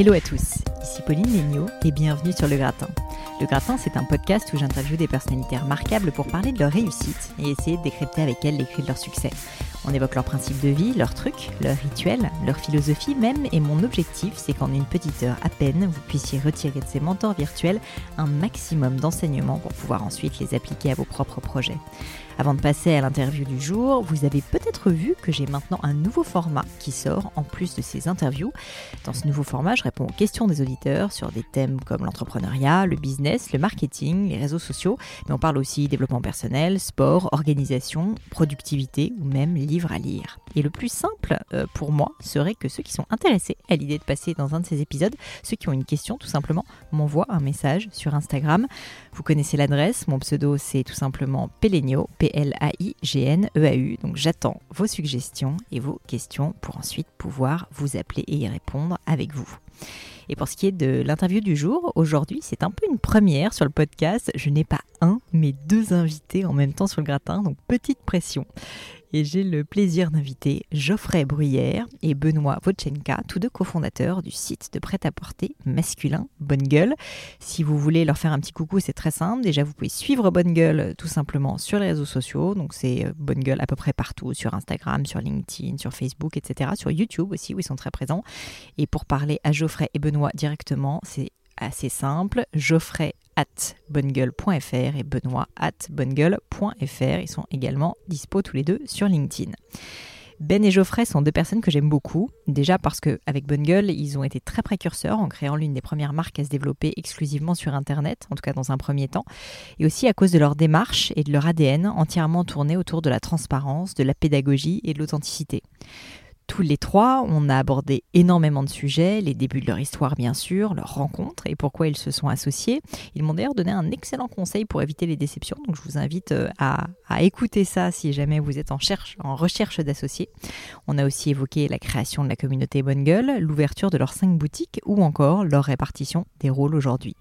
Hello à tous, ici Pauline Léniaud et bienvenue sur Le Gratin. Le Gratin, c'est un podcast où j'interviewe des personnalités remarquables pour parler de leur réussite et essayer de décrypter avec elles les de leur succès. On évoque leurs principes de vie, leurs trucs, leurs rituels, leur philosophie même, et mon objectif, c'est qu'en une petite heure à peine, vous puissiez retirer de ces mentors virtuels un maximum d'enseignements pour pouvoir ensuite les appliquer à vos propres projets. Avant de passer à l'interview du jour, vous avez peut-être vu que j'ai maintenant un nouveau format qui sort en plus de ces interviews. Dans ce nouveau format, je réponds aux questions des auditeurs sur des thèmes comme l'entrepreneuriat, le business, le marketing, les réseaux sociaux, mais on parle aussi développement personnel, sport, organisation, productivité ou même à lire. Et le plus simple euh, pour moi serait que ceux qui sont intéressés à l'idée de passer dans un de ces épisodes, ceux qui ont une question tout simplement, m'envoient un message sur Instagram. Vous connaissez l'adresse, mon pseudo c'est tout simplement Pelenio, P-L-A-I-G-N-E-A-U. Donc j'attends vos suggestions et vos questions pour ensuite pouvoir vous appeler et y répondre avec vous. Et pour ce qui est de l'interview du jour, aujourd'hui c'est un peu une première sur le podcast. Je n'ai pas un, mais deux invités en même temps sur le gratin, donc petite pression et j'ai le plaisir d'inviter Geoffrey Bruyère et Benoît Vochenka, tous deux cofondateurs du site de prêt-à-porter masculin Bonne Gueule. Si vous voulez leur faire un petit coucou, c'est très simple. Déjà, vous pouvez suivre Bonne Gueule tout simplement sur les réseaux sociaux. Donc, c'est euh, Bonne Gueule à peu près partout, sur Instagram, sur LinkedIn, sur Facebook, etc. Sur YouTube aussi, où ils sont très présents. Et pour parler à Geoffrey et Benoît directement, c'est assez simple. Geoffrey at et Benoît at. Ils sont également dispo tous les deux sur LinkedIn. Ben et Geoffrey sont deux personnes que j'aime beaucoup. Déjà parce qu'avec Bonne Gueule, ils ont été très précurseurs en créant l'une des premières marques à se développer exclusivement sur Internet, en tout cas dans un premier temps. Et aussi à cause de leur démarche et de leur ADN entièrement tourné autour de la transparence, de la pédagogie et de l'authenticité tous les trois, on a abordé énormément de sujets, les débuts de leur histoire bien sûr, leurs rencontres et pourquoi ils se sont associés. Ils m'ont d'ailleurs donné un excellent conseil pour éviter les déceptions, donc je vous invite euh, à, écouter ça si jamais vous êtes en, en recherche d'associés. On a aussi évoqué la création de la communauté Bonne Gueule, l'ouverture de leurs cinq boutiques ou encore leur répartition des rôles aujourd'hui.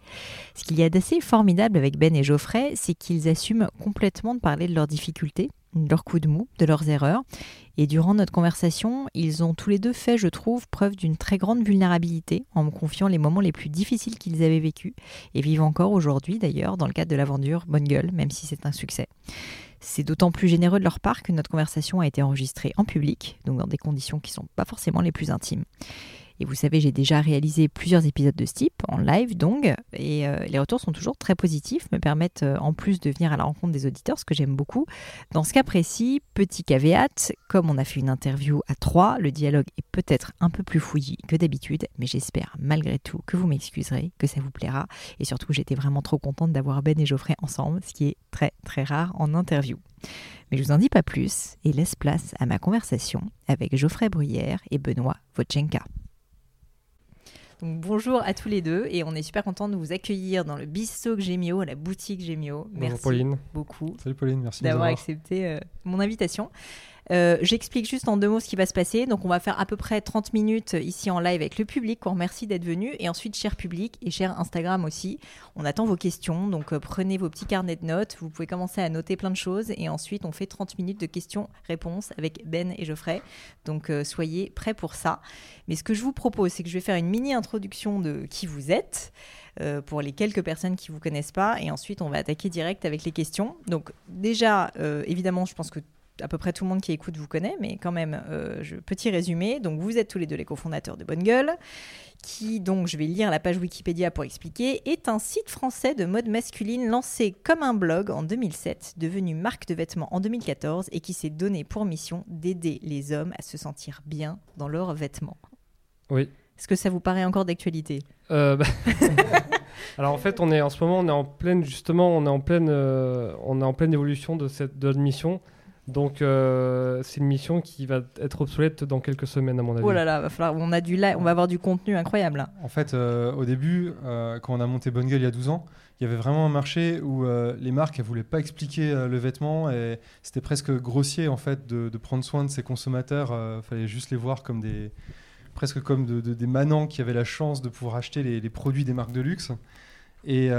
Ce qu'il y a d'assez formidable avec Ben et Geoffrey, c'est qu'ils assument complètement de parler de leurs difficultés leurs coups de mou, de leurs erreurs. Et durant notre conversation, ils ont tous les deux fait, je trouve, preuve d'une très grande vulnérabilité en me confiant les moments les plus difficiles qu'ils avaient vécus et vivent encore aujourd'hui d'ailleurs dans le cadre de l'aventure Bonne Gueule, même si c'est un succès. C'est d'autant plus généreux de leur part que notre conversation a été enregistrée en public, donc dans des conditions qui ne sont pas forcément les plus intimes. Et vous savez, j'ai déjà réalisé plusieurs épisodes de ce type, en live donc, et euh, les retours sont toujours très positifs, me permettent euh, en plus de venir à la rencontre des auditeurs, ce que j'aime beaucoup. Dans ce cas précis, petit caveat, comme on a fait une interview à trois, le dialogue est peut-être un peu plus fouillis que d'habitude, mais j'espère malgré tout que vous m'excuserez, que ça vous plaira, et surtout j'étais vraiment trop contente d'avoir Ben et Geoffrey ensemble, ce qui est très très rare en interview. Mais je vous en dis pas plus et laisse place à ma conversation avec Geoffrey Bruyère et Benoît Vochenka bonjour à tous les deux et on est super content de vous accueillir dans le Bistoc Gemio, la boutique Gemio. Merci Pauline. beaucoup. Salut Pauline, merci d'avoir accepté euh, mon invitation. Euh, j'explique juste en deux mots ce qui va se passer. Donc, on va faire à peu près 30 minutes ici en live avec le public. On remercie d'être venu. Et ensuite, cher public et cher Instagram aussi, on attend vos questions. Donc, euh, prenez vos petits carnets de notes. Vous pouvez commencer à noter plein de choses. Et ensuite, on fait 30 minutes de questions-réponses avec Ben et Geoffrey. Donc, euh, soyez prêts pour ça. Mais ce que je vous propose, c'est que je vais faire une mini introduction de qui vous êtes. pour les quelques personnes qui ne vous connaissent pas. Et ensuite, on va attaquer direct avec les questions. Donc déjà, évidemment, je pense que à peu près tout le monde qui écoute vous connaît, mais quand même, euh, je, petit résumé. Donc, vous êtes tous les deux les cofondateurs de Bonne Gueule, qui, donc, je vais lire la page Wikipédia pour expliquer, est un site français de mode masculine lancé comme un blog en 2007, devenu marque de vêtements en 2014 et qui s'est donné pour mission d'aider les hommes à se sentir bien dans leurs vêtements. Oui. Est-ce que ça vous paraît encore d'actualité? Euh, bah, Alors en fait, on est en ce moment, on est en pleine justement, on est en pleine, euh, on est en pleine évolution de cette de mission. Donc euh, c'est une mission qui va être obsolète dans quelques semaines à mon avis. Oh là là, va falloir, on, a du on va avoir du contenu incroyable. En fait, euh, au début, euh, quand on a monté Bonne Gueule il y a 12 ans, il y avait vraiment un marché où les marques ne voulaient pas expliquer le vêtement et c'était presque grossier en fait de, prendre soin de ses consommateurs. Il fallait juste les voir comme des presque comme des manants qui avaient la chance de pouvoir acheter les, les produits des marques de luxe. Et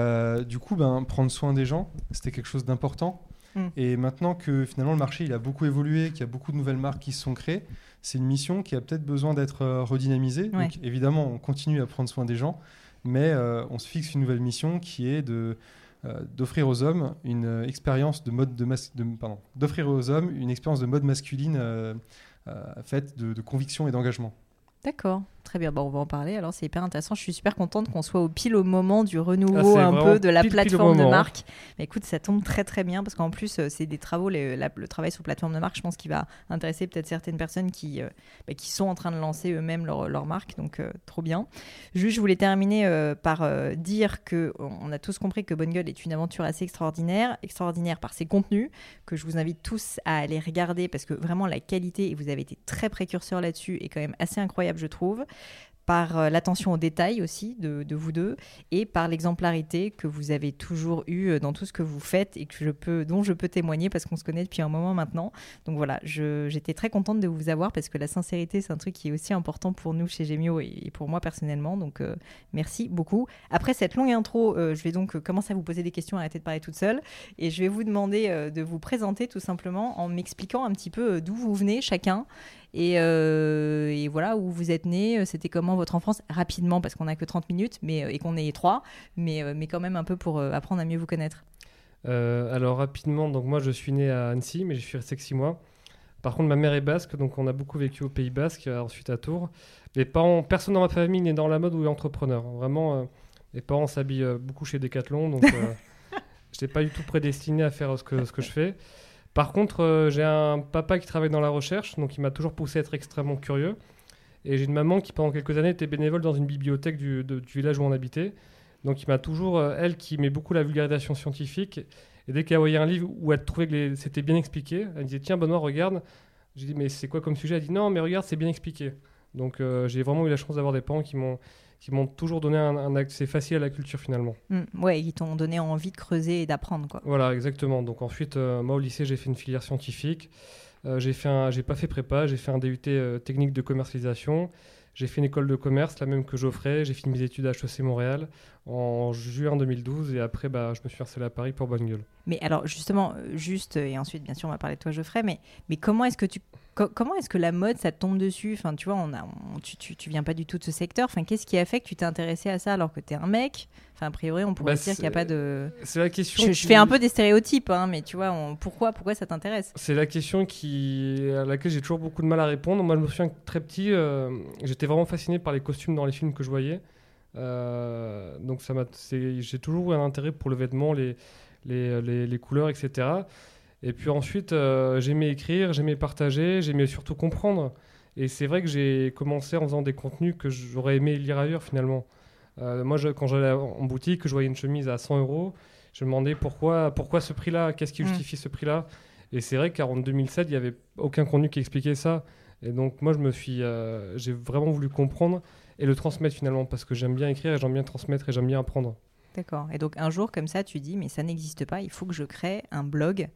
du coup, ben, prendre soin des gens, c'était quelque chose d'important. Mm. Et maintenant que finalement le marché il a beaucoup évolué, qu'il y a beaucoup de nouvelles marques qui se sont créées, c'est une mission qui a peut-être besoin d'être euh, redynamisée. Donc évidemment, on continue à prendre soin des gens, mais euh, on se fixe une nouvelle mission qui est de euh, d'offrir aux hommes une expérience de mode de, pardon, d'offrir aux hommes une expérience de mode masculine faite de conviction et d'engagement. D'accord. Très bien, bon, on va en parler. Alors, c'est hyper intéressant. Je suis super contente qu'on soit au pile au moment du renouveau ah, un peu de la plateforme de marque. Mais écoute, ça tombe très très bien parce qu'en plus, euh, c'est des travaux, le travail sur plateforme de marque, je pense qu'il va intéresser peut-être certaines personnes qui, euh, bah, qui sont en train de lancer eux-mêmes leur, leur, marque. Donc, euh, trop bien. Juste, je voulais terminer par dire que on a tous compris que Bonne Gueule est une aventure assez extraordinaire, extraordinaire par ses contenus, que je vous invite tous à aller regarder parce que vraiment la qualité, et vous avez été très précurseur là-dessus, est quand même assez incroyable, je trouve par euh, l'attention aux détails aussi de, vous deux et par l'exemplarité que vous avez toujours eue euh, dans tout ce que vous faites et que je peux, dont je peux témoigner parce qu'on se connaît depuis un moment maintenant. Donc voilà, j'étais très contente de vous avoir parce que la sincérité, c'est un truc qui est aussi important pour nous chez Gemio et, pour moi personnellement. Donc euh, merci beaucoup. Après cette longue intro, je vais donc commencer à vous poser des questions, arrêter de parler toute seule et je vais vous demander de vous présenter tout simplement en m'expliquant un petit peu d'où vous venez chacun euh, et, voilà, où vous êtes né, euh, c'était comment votre enfance? Rapidement, parce qu'on n'a que 30 minutes mais, euh, et qu'on est trois, mais, mais quand même un peu pour apprendre à mieux vous connaître. alors rapidement, donc moi je suis né à Annecy, mais je suis resté que 6 mois. Par contre, ma mère est basque, donc on a beaucoup vécu au Pays Basque, ensuite à Tours. Les parents, personne dans ma famille n'est dans la mode ou est entrepreneur. Vraiment, les parents s'habillent beaucoup chez Decathlon, donc je n'étais pas du tout prédestiné à faire ce que, ce que je fais. Par contre, euh, j'ai un papa qui travaille dans la recherche, donc il m'a toujours poussé à être extrêmement curieux. Et j'ai une maman qui, pendant quelques années, était bénévole dans une bibliothèque du, village où on habitait. Donc il m'a toujours, euh, elle, qui met beaucoup la vulgarisation scientifique. Et dès qu'elle voyait un livre où elle trouvait que c'était bien expliqué, elle disait Tiens, Benoît, regarde. J'ai dit Mais c'est quoi comme sujet? Elle dit Non, mais regarde, c'est bien expliqué. Donc euh, j'ai vraiment eu la chance d'avoir des parents qui m'ont qui m'ont toujours donné un, accès facile à la culture finalement. Oui, mmh, ouais, ils t'ont donné envie de creuser et d'apprendre quoi. Voilà, exactement. Donc ensuite, euh, moi au lycée, j'ai fait une filière scientifique. Euh, j'ai fait j'ai pas fait prépa, j'ai fait un DUT euh, technique de commercialisation. J'ai fait une école de commerce, la même que Geoffrey. J'ai fini mes études à HEC Montréal en juin 2012 et après, bah, je me suis installé à Paris pour Bonne Gueule. Mais alors, justement, juste, et ensuite, bien sûr, on va parler de toi, Geoffrey, mais, mais comment est-ce que tu comment est-ce que la mode, ça tombe dessus? Enfin, tu vois, on a, tu, tu, tu, viens pas du tout de ce secteur. Enfin, qu'est-ce qui a fait que tu t'es intéressé à ça alors que tu es un mec? Enfin, a priori, on pourrait bah, dire qu'il n'y a pas de. C'est la question. Je, fais un peu des stéréotypes, hein, mais tu vois, pourquoi, pourquoi ça t'intéresse? C'est la question qui... à laquelle j'ai toujours beaucoup de mal à répondre. Moi, je me souviens très petit, euh, j'étais vraiment fasciné par les costumes dans les films que je voyais. Euh, donc, ça m'a... j'ai toujours eu un intérêt pour le vêtement, les, les, les, les couleurs, etc. Et puis ensuite, euh, j'aimais écrire, j'aimais partager, j'aimais surtout comprendre. Et c'est vrai que j'ai commencé en faisant des contenus que j'aurais aimé lire ailleurs finalement. Euh, moi, je, quand j'allais en boutique, je voyais une chemise à 100 euros, je me demandais pourquoi, pourquoi ce prix-là, qu'est-ce qui mm. justifie ce prix-là? Et c'est vrai qu'en 2007, il n'y avait aucun contenu qui expliquait ça. Et donc moi, je me suis, euh, j'ai vraiment voulu comprendre et le transmettre finalement parce que j'aime bien écrire et j'aime bien transmettre et j'aime bien apprendre. D'accord. Et donc un jour comme ça, tu dis mais ça n'existe pas, il faut que je crée un blog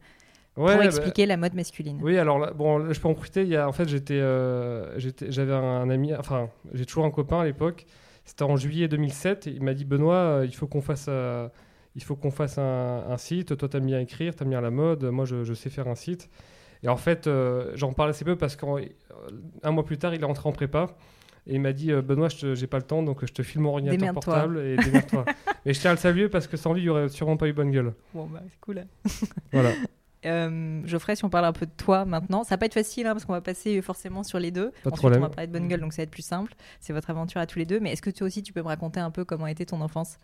pour bah, expliquer la mode masculine. Oui, alors bon, je peux en profiter. Il y a, en fait, j'étais, euh, j'avais un ami, enfin, j'ai toujours un copain à l'époque. C'était en juillet 2007. il m'a dit Benoît, euh, il faut qu'on fasse, euh, il faut qu'on fasse un, site. Toi, t'aimes bien écrire, t'aimes bien la mode. Moi, je, sais faire un site. Et en fait, j'en parle assez peu parce qu'un mois plus tard, il est rentré en prépa. Et il m'a dit Benoît, je j'ai pas le temps, donc je te filme mon ordinateur portable et démerde-toi. Mais je tiens à le saluer parce que sans lui, il n'y aurait sûrement pas eu bonne gueule. Bon, bah, c'est cool. voilà. Euh, Geoffrey, si on parle un peu de toi maintenant, ça va pas être facile hein, parce qu'on va passer forcément sur les deux. Pas Ensuite, on va parler de Bonne Gueule, donc ça va être plus simple. C'est votre aventure à tous les deux. Mais est-ce que toi aussi, tu peux me raconter un peu comment a été ton enfance?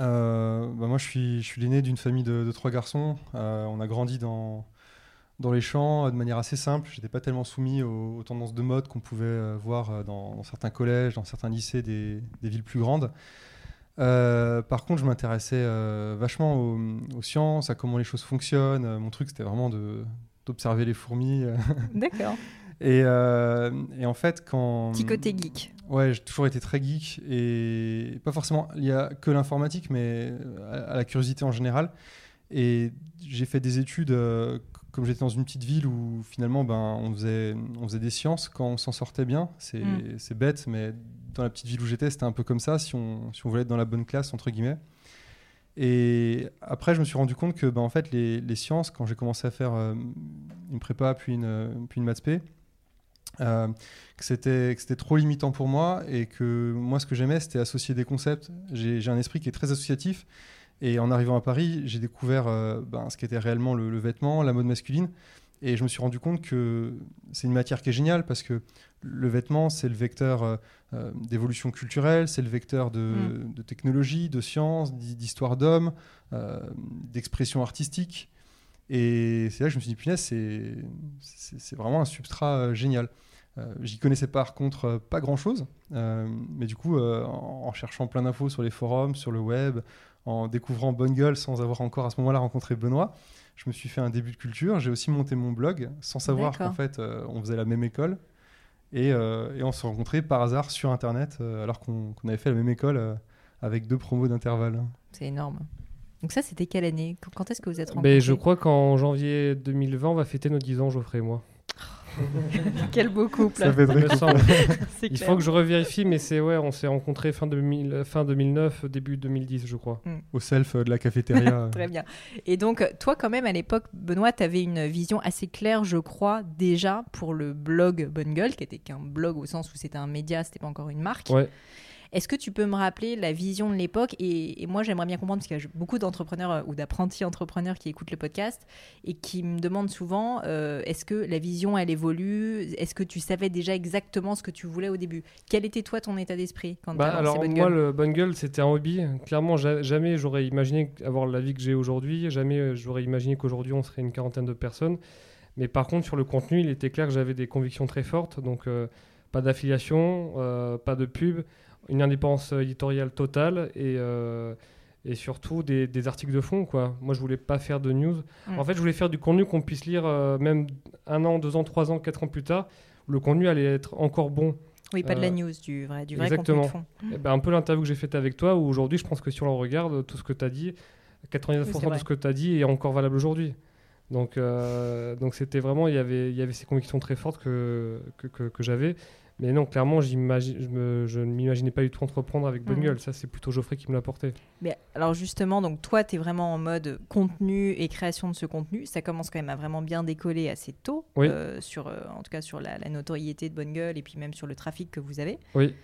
Euh, bah Moi, je suis, je suis l'aîné d'une famille de, trois garçons. Euh, on a grandi dans, dans les champs de manière assez simple. J'étais pas tellement soumis aux, tendances de mode qu'on pouvait voir dans, certains collèges, dans certains lycées des, des villes plus grandes. Euh, par contre, je m'intéressais euh, vachement aux, sciences, à comment les choses fonctionnent. Euh, mon truc, c'était vraiment d'observer les fourmis. D'accord. Et, et, en fait, quand. Petit côté geek. Ouais, j'ai toujours été très geek et pas forcément il y a que l'informatique, mais à, la curiosité en général. Et j'ai fait des études, comme j'étais dans une petite ville où finalement ben, on, faisait, on faisait des sciences quand on s'en sortait bien. C'est mm. bête, mais dans la petite ville où j'étais, c'était un peu comme ça, si on, si on voulait être dans la bonne classe, entre guillemets. Et après, je me suis rendu compte que bah, en fait, les, les sciences, quand j'ai commencé à faire euh, une prépa puis une, puis une maths P, euh, que c'était trop limitant pour moi et que moi, ce que j'aimais, c'était associer des concepts. J'ai un esprit qui est très associatif. Et en arrivant à Paris, j'ai découvert euh, ben, ce qu'était réellement le, le vêtement, la mode masculine. Et je me suis rendu compte que c'est une matière qui est géniale parce que le vêtement, c'est le vecteur euh, euh, d'évolution culturelle, c'est le vecteur de, Mm. de technologie, de science, d'histoire d'homme, euh, d'expression artistique. Et c'est là que je me suis dit, punaise, c'est vraiment un substrat euh, génial. Euh, J'y connaissais par contre pas grand chose, mais du coup, en, en cherchant plein d'infos sur les forums, sur le web, en découvrant Bonne Gueule sans avoir encore à ce moment-là rencontré Benoît, je me suis fait un début de culture. J'ai aussi monté mon blog sans savoir qu'en fait euh, on faisait la même école. Et, euh, et on s'est rencontrés par hasard sur Internet euh, alors qu'on avait fait la même école euh, avec deux promos d'intervalle. C'est énorme. Donc ça, c'était quelle année? Quand- Quand est-ce que vous êtes rencontrés Ben, je crois qu'en janvier 2020, on va fêter nos 10 ans, Geoffrey et moi. Quel beau couple. Ça fait Il très faut que je revérifie, mais c'est ouais, on s'est rencontrés fin, 2000, fin 2009, début 2010, je crois. au self euh, de la cafétéria. Très bien. Et donc, toi, quand même, à l'époque, Benoît, tu avais une vision assez claire, je crois, déjà pour le blog Bonne Gueule, qui était qu'un blog au sens où c'était un média, c'était pas encore une marque. Ouais. Est-ce que tu peux me rappeler la vision de l'époque et, et moi, j'aimerais bien comprendre, parce qu'il y a beaucoup d'entrepreneurs euh, ou d'apprentis entrepreneurs qui écoutent le podcast et qui me demandent souvent euh, est-ce que la vision, elle évolue? Est-ce que tu savais déjà exactement ce que tu voulais au début? Quel était, toi, ton état d'esprit quand tu Bah, alors Bonne moi, le gueule, c'était un hobby. Clairement, ja- jamais j'aurais imaginé avoir la vie que j'ai aujourd'hui. Jamais euh, j'aurais imaginé qu'aujourd'hui on serait une quarantaine de personnes. Mais par contre, sur le contenu, il était clair que j'avais des convictions très fortes. Donc, euh, pas d'affiliation, euh, pas de pub, une indépendance éditoriale totale et, euh, et surtout des, des articles de fond. Quoi. Moi, je voulais pas faire de news. Mm. En fait, je voulais faire du contenu qu'on puisse lire euh, même un an, deux ans, trois ans, quatre ans plus tard. où Le contenu allait être encore bon. Oui, pas de la euh, news, du vrai, du vrai exactement. contenu de fond. Eh ben, un peu l'interview que j'ai faite avec toi, où aujourd'hui, je pense que si on le regarde, tout ce que tu as dit, 99% Oui, c'est de ce que tu as dit est encore valable aujourd'hui. Donc, euh, donc c'était vraiment, il y avait, il y avait ces convictions très fortes que, que, que, que j'avais. Mais non, clairement, je, me- je ne m'imaginais pas du tout entreprendre avec Bonne Mhm. Gueule. Ça, c'est plutôt Geoffrey qui me l'a porté. Mais alors justement, donc toi, tu es vraiment en mode contenu et création de ce contenu. Ça commence quand même à vraiment bien décoller assez tôt, Oui. euh, sur, euh, en tout cas sur la, la notoriété de Bonne Gueule et puis même sur le trafic que vous avez. Oui.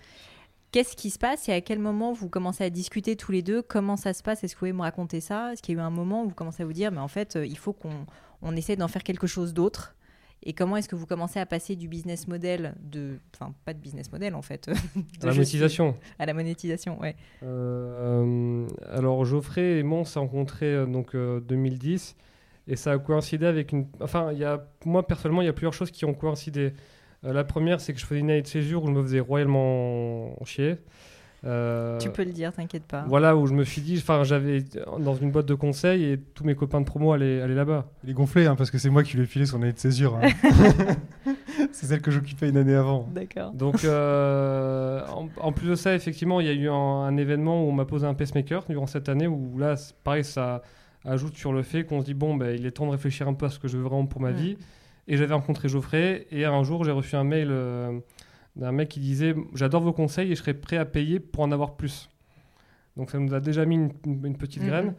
Qu'est-ce qui se passe et à quel moment vous commencez à discuter tous les deux? Comment ça se passe? Est-ce que vous pouvez me raconter ça? Est-ce qu'il y a eu un moment où vous commencez à vous dire, mais en fait, euh, il faut qu'on on essaie d'en faire quelque chose d'autre? Et comment est-ce que vous commencez à passer du business model de, enfin pas de business model en fait, À la suis- monétisation. à la monétisation, ouais. Euh, alors Geoffrey et moi on s'est rencontrés euh, donc euh, 2010 et ça a coïncidé avec une enfin il y a moi personnellement il y a plusieurs choses qui ont coïncidé Euh, la première c'est que je faisais une année de césure où je me faisais royalement chier Euh, Tu peux le dire, t'inquiète pas. voilà où je me suis dit enfin j'avais dans une boîte de conseil et tous mes copains de promo allaient, allaient là-bas Il est gonflé hein, parce que c'est moi qui lui ai filé son année de césure. hein. c'est celle que j'occupais une année avant. D'accord. Donc, euh, en, en plus de ça, effectivement, il y a eu un, un événement où on m'a posé un pacemaker durant cette année où là, pareil, ça ajoute sur le fait qu'on se dit bon, ben, il est temps de réfléchir un peu à ce que je veux vraiment pour ma vie. Et j'avais rencontré Geoffrey et un jour, j'ai reçu un mail euh, d'un mec qui disait j'adore vos conseils et je serais prêt à payer pour en avoir plus. Donc, ça nous a déjà mis une, petite Mhm. graine.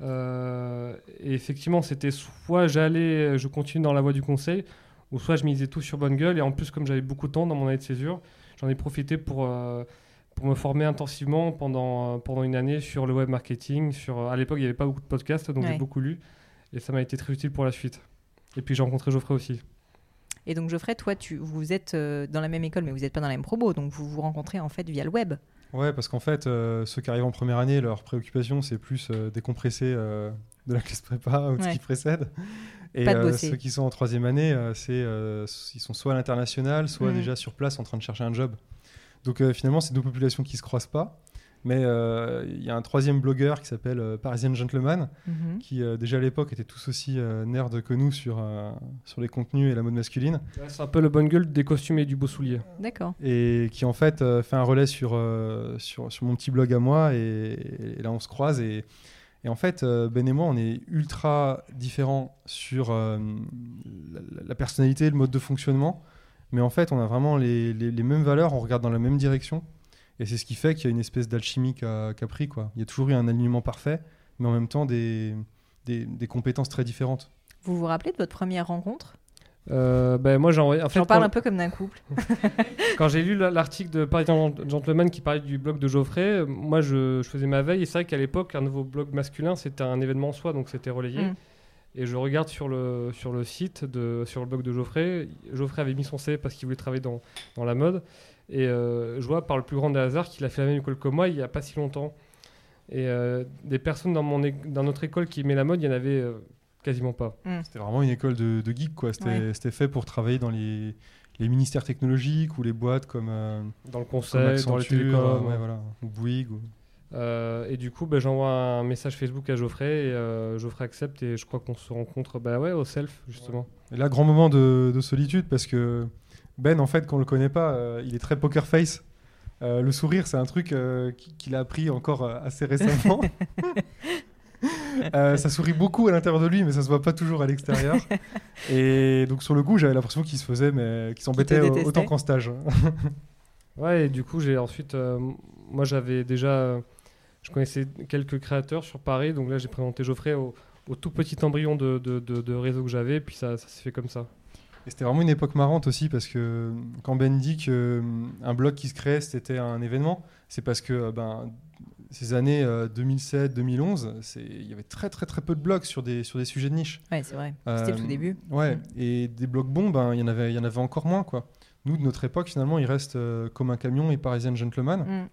Euh, et effectivement, c'était soit j'allais, je continue dans la voie du conseil, ou soit je misais tout sur bonne gueule. Et en plus, comme j'avais beaucoup de temps dans mon année de césure, j'en ai profité pour, euh, pour me former intensivement pendant, euh, pendant une année sur le web marketing. Sur, à l'époque, il n'y avait pas beaucoup de podcasts, donc Ouais. j'ai beaucoup lu. Et ça m'a été très utile pour la suite. Et puis j'ai rencontré Geoffrey aussi. Et donc Geoffrey, toi, tu, vous êtes euh, dans la même école, mais vous n'êtes pas dans la même promo, donc vous vous rencontrez en fait via le web. Ouais, parce qu'en fait, euh, ceux qui arrivent en première année, leur préoccupation, c'est plus euh, décompresser euh, de la classe prépa ou de Ouais. ce qui précède. Et Pas de bosser. ceux qui sont en troisième année, c'est, ils sont soit à l'international, soit déjà sur place en train de chercher un job. Donc finalement, c'est deux populations qui se croisent pas. Mais euh, il y a un troisième blogueur qui s'appelle euh, Parisian Gentleman, Mhm. qui euh, déjà à l'époque était tous aussi euh, nerd que nous sur, euh, sur les contenus et la mode masculine. C'est un peu le bonne gueule des costumes et du beau soulier. D'accord. et qui en fait euh, fait un relais sur, euh, sur, sur mon petit blog à moi et, et là on se croise et, et en fait euh, Ben et moi on est ultra différents sur euh, la, la personnalité, le mode de fonctionnement mais en fait on a vraiment les, les- les mêmes valeurs, on regarde dans la même direction et c'est ce qui fait qu'il y a une espèce d'alchimie qui a, pris quoi. Il y a toujours eu un alignement parfait mais en même temps des, des, des compétences très différentes. Vous vous rappelez de votre première rencontre? Euh, ben, moi, j'en en fait, J'en parle quand- un peu comme d'un couple. Quand j'ai lu la- l'article de Paris Gentleman qui parlait du blog de Geoffrey, moi je, je faisais ma veille et c'est vrai qu'à l'époque, un nouveau blog masculin c'était un événement en soi, donc c'était relayé. Mm. Et je regarde sur le, sur le site, de, sur le blog de Geoffrey. Geoffrey avait mis son CV parce qu'il voulait travailler dans, dans la mode. Et euh, je vois par le plus grand des hasards qu'il a fait la même école que moi il n'y a pas si longtemps. Et euh, des personnes dans, mon, é- dans notre école qui aimaient la mode, il n'y en avait euh, quasiment pas. C'était vraiment une école de, de geek, quoi. C'était Ouais. c'était fait pour travailler dans les, les ministères technologiques ou les boîtes comme, euh, Dans le conseil, dans les télécoms. ouais, voilà, ou Bouygues. ou- Euh, et du coup, bah, j'envoie un message Facebook à Geoffrey et euh, Geoffrey accepte et je crois qu'on se rencontre bah, ouais, au self justement. Et là, grand moment de, de solitude parce que Ben, en fait, qu'on le connaît pas, euh, il est très poker face. Euh, le sourire, c'est un truc euh, qui- qu'il a appris encore euh, assez récemment. Euh, ça sourit beaucoup à l'intérieur de lui, mais ça se voit pas toujours à l'extérieur. Et donc sur le coup, j'avais l'impression qu'il se faisait, mais qu'il s'embêtait autant qu'en stage. Ouais, et du coup, j'ai ensuite, euh, moi j'avais déjà, euh, je connaissais quelques créateurs sur Paris, donc là j'ai présenté Geoffrey au, au tout petit embryon de, de, de- de réseau que j'avais, puis ça, ça s'est fait comme ça. Et c'était vraiment une époque marrante aussi parce que quand Ben dit qu'un blog qui se crée, c'était un événement, c'est parce que euh, ben, ces années 2007-2011, c'est- il y avait très très très peu de blogs sur des, sur des sujets de niche. Ouais, c'est vrai. C'était le tout Euh, début. Ouais, Mm. et des blogs bons, ben, il y en avait, il y en avait encore moins. Quoi. Nous, de notre époque, finalement, il reste euh, comme un camion et Parisian Gentleman. Mm.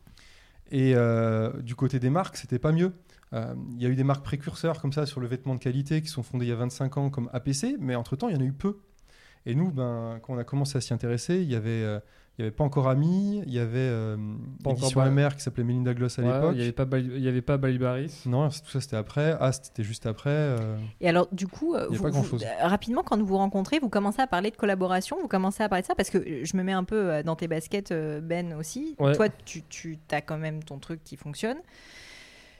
Et euh, du côté des marques, c'était pas mieux. Euh, Il y a eu des marques précurseurs comme ça sur le vêtement de qualité qui sont fondées il y a 25 ans comme APC, mais entre-temps, il y en a eu peu. Et nous, ben, quand on a commencé à s'y intéresser, il y avait, euh, il y avait pas encore Ami, il y avait euh, Pas l'édition encore MR qui s'appelait Melinda Gloss à Ouais, l'époque. Il n'y avait pas, Bali- il y avait pas Balibaris. Non, tout ça c'était après. Ast c'était juste après. euh, Et alors, du coup, Il a vous- pas grand-chose. euh, rapidement, quand vous vous rencontrez, vous commencez à parler de collaboration, vous commencez à parler de ça, parce que je me mets un peu dans tes baskets, Ben aussi. Ouais. Toi, tu, tu as quand même ton truc qui fonctionne.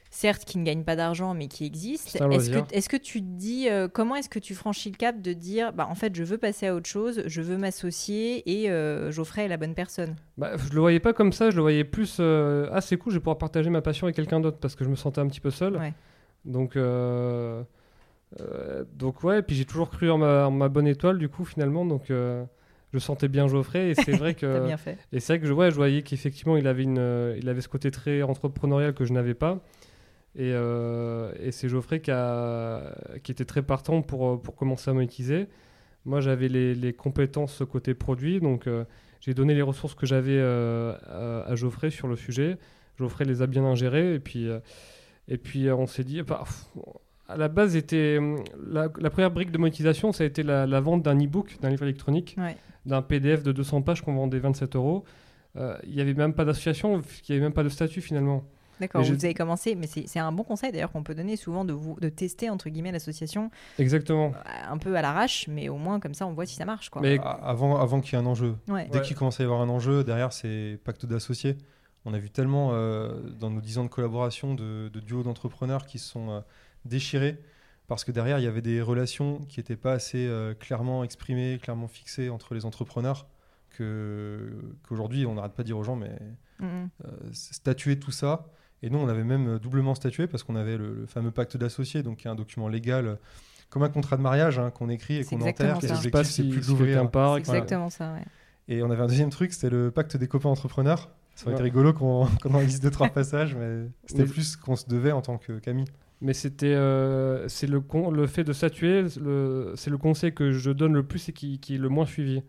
Certes, qui ne gagne pas d'argent, mais qui existe. C'est un Est-ce que, est-ce que tu te dis, euh, comment est-ce que tu franchis le cap de dire, bah, en fait, je veux passer à autre chose, je veux m'associer et euh, Geoffrey est la bonne personne? Bah, je le voyais pas comme ça, je le voyais plus. euh, ah, c'est cool, je vais pouvoir partager ma passion avec quelqu'un d'autre parce que je me sentais un petit peu seul. Ouais. Donc, euh, donc ouais, et puis j'ai toujours cru en ma, en ma bonne étoile du coup finalement. Donc, je sentais bien Geoffrey et c'est vrai que. bien fait. Et c'est vrai que je, ouais, je voyais qu'effectivement, il, avait une, il avait ce côté très entrepreneurial que je n'avais pas. Et, euh, et c'est Geoffrey qui, a, qui était très partant pour, euh, pour commencer à monétiser. Moi, j'avais les, les compétences côté produit, donc euh, j'ai donné les ressources que j'avais à, à Geoffrey sur le sujet. Geoffrey les a bien ingérées, et puis, et puis on s'est dit... bah, pff, à la base, était, la, la première brique de monétisation, ça a été la, la vente d'un e-book, d'un livre électronique Ouais. d'un PDF de 200 pages qu'on vendait 27 euros. Il n'y avait même pas d'association, il n'y avait même pas de statut finalement. D'accord, vous je- avez commencé, mais c'est c'est un bon conseil d'ailleurs qu'on peut donner souvent de, vous, de tester entre guillemets l'association Exactement. euh, un peu à l'arrache, mais au moins comme ça on voit si ça marche. Quoi. Mais avant, avant qu'il y ait un enjeu. Ouais. Dès Ouais. qu'il commence à y avoir un enjeu, derrière, c'est pacte d'associés. On a vu tellement euh, dans nos 10 ans de collaboration de, de duos d'entrepreneurs qui se sont euh, déchirés parce que derrière, il y avait des relations qui n'étaient pas assez euh, clairement exprimées, clairement fixées entre les entrepreneurs que- qu'aujourd'hui, on n'arrête pas de dire aux gens, mais euh, statuer tout ça. Et nous, on avait même euh, doublement statué parce qu'on avait le, le fameux pacte d'associés, donc qui est un document légal euh, comme un contrat de mariage hein, qu'on écrit et qu'on enterre. l'objectif, c'est plus. C'est et que- voilà. exactement ça. ouais. Et on avait un deuxième truc, c'était le pacte des copains entrepreneurs. Ça aurait été Ouais. rigolo qu'on en lise deux, trois passages, mais c'était Oui. plus qu'on se devait en tant que Camille. Mais c'était euh, c'est le, con- le fait de statuer, c'est le conseil que je donne le plus et qui, qui est le moins suivi.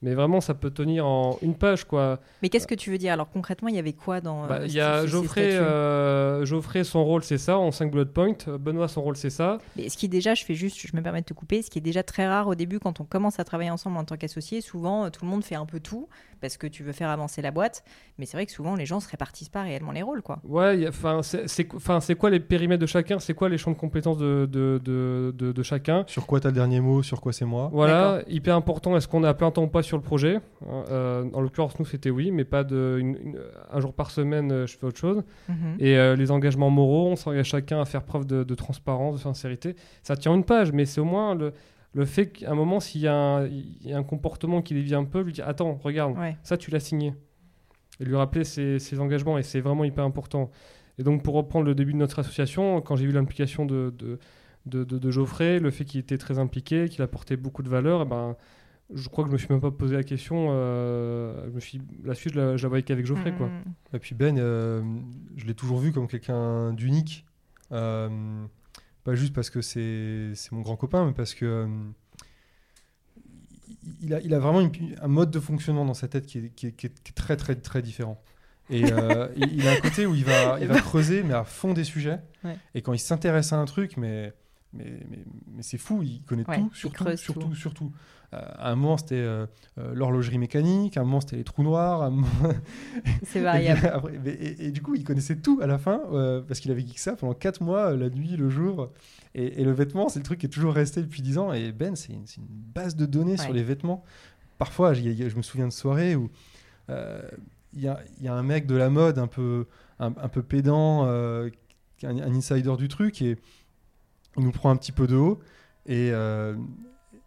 Mais vraiment, ça peut tenir en une page quoi. Mais qu'est-ce que tu veux dire Alors concrètement, il y avait quoi dans Bah, euh, Il y a Geoffrey, euh, Geoffrey, son rôle c'est ça en 5 bullet points. Benoît, son rôle c'est ça. Mais ce qui est déjà, je fais juste, je me permets de te couper, ce qui est déjà très rare au début quand on commence à travailler ensemble en tant qu'associé, souvent euh, tout le monde fait un peu tout parce que tu veux faire avancer la boîte, mais c'est vrai que souvent les gens se répartissent pas réellement les rôles quoi. Ouais, enfin, c'est c'est- enfin, c'est quoi les périmètres de chacun? C'est quoi les champs de compétences de, de, de, de- de chacun? Sur quoi tu as le dernier mot, sur quoi c'est moi? Voilà, hyper important. Est-ce qu'on est à plein temps ou pas sur le projet Euh, En l'occurrence, nous, c'était oui, mais pas de une- une- un jour par semaine, euh, je fais autre chose. Mhm. Et euh, les engagements moraux, on s'engage chacun à faire preuve de, de transparence, de sincérité. Ça tient une page, mais c'est au moins le, le fait qu'à un moment, s'il y, a un- il y a un comportement qui dévie un peu, lui dire Attends, regarde, Ouais. ça, tu l'as signé. Et lui rappeler ses, ses engagements, et c'est vraiment hyper important. Et donc, pour reprendre le début de notre association, quand j'ai vu l'implication de, de, de, de- de Geoffrey, le fait qu'il était très impliqué, qu'il apportait beaucoup de valeur, eh ben, je crois que je me suis même pas posé la question. euh, je me suis, la suite, je la, je la voyais qu'avec Geoffrey. Quoi. Mm, Et puis Ben, euh, je l'ai toujours vu comme quelqu'un d'unique. Euh, pas juste parce que c'est c'est mon grand copain, mais parce que euh, il, a, il a vraiment une- un mode de fonctionnement dans sa tête qui est, qui est- qui est- qui est très très très différent. Et euh, il il a un côté où il va, il va creuser, mais à fond des sujets. Ouais. Et quand il s'intéresse à un truc, mais, mais, mais, mais c'est fou, il connaît Ouais, tout, surtout, surtout, tout. surtout. Euh, à un moment, c'était euh, euh, l'horlogerie mécanique, à un moment, c'était les trous noirs, à un moment- C'est variable. puis après- mais- et- et du coup, il connaissait tout à la fin, euh, parce qu'il avait geek ça pendant 4 mois, la nuit, le jour. Et, et le vêtement, c'est le truc qui est toujours resté depuis 10 ans. Et Ben, c'est une, base de données sur les vêtements. Parfois, il y a- il y a- je me souviens de soirées où il y, a, y a un mec de la mode un peu, un, un peu pédant, un, un insider du truc, et nous prend un petit peu de haut. Et, euh,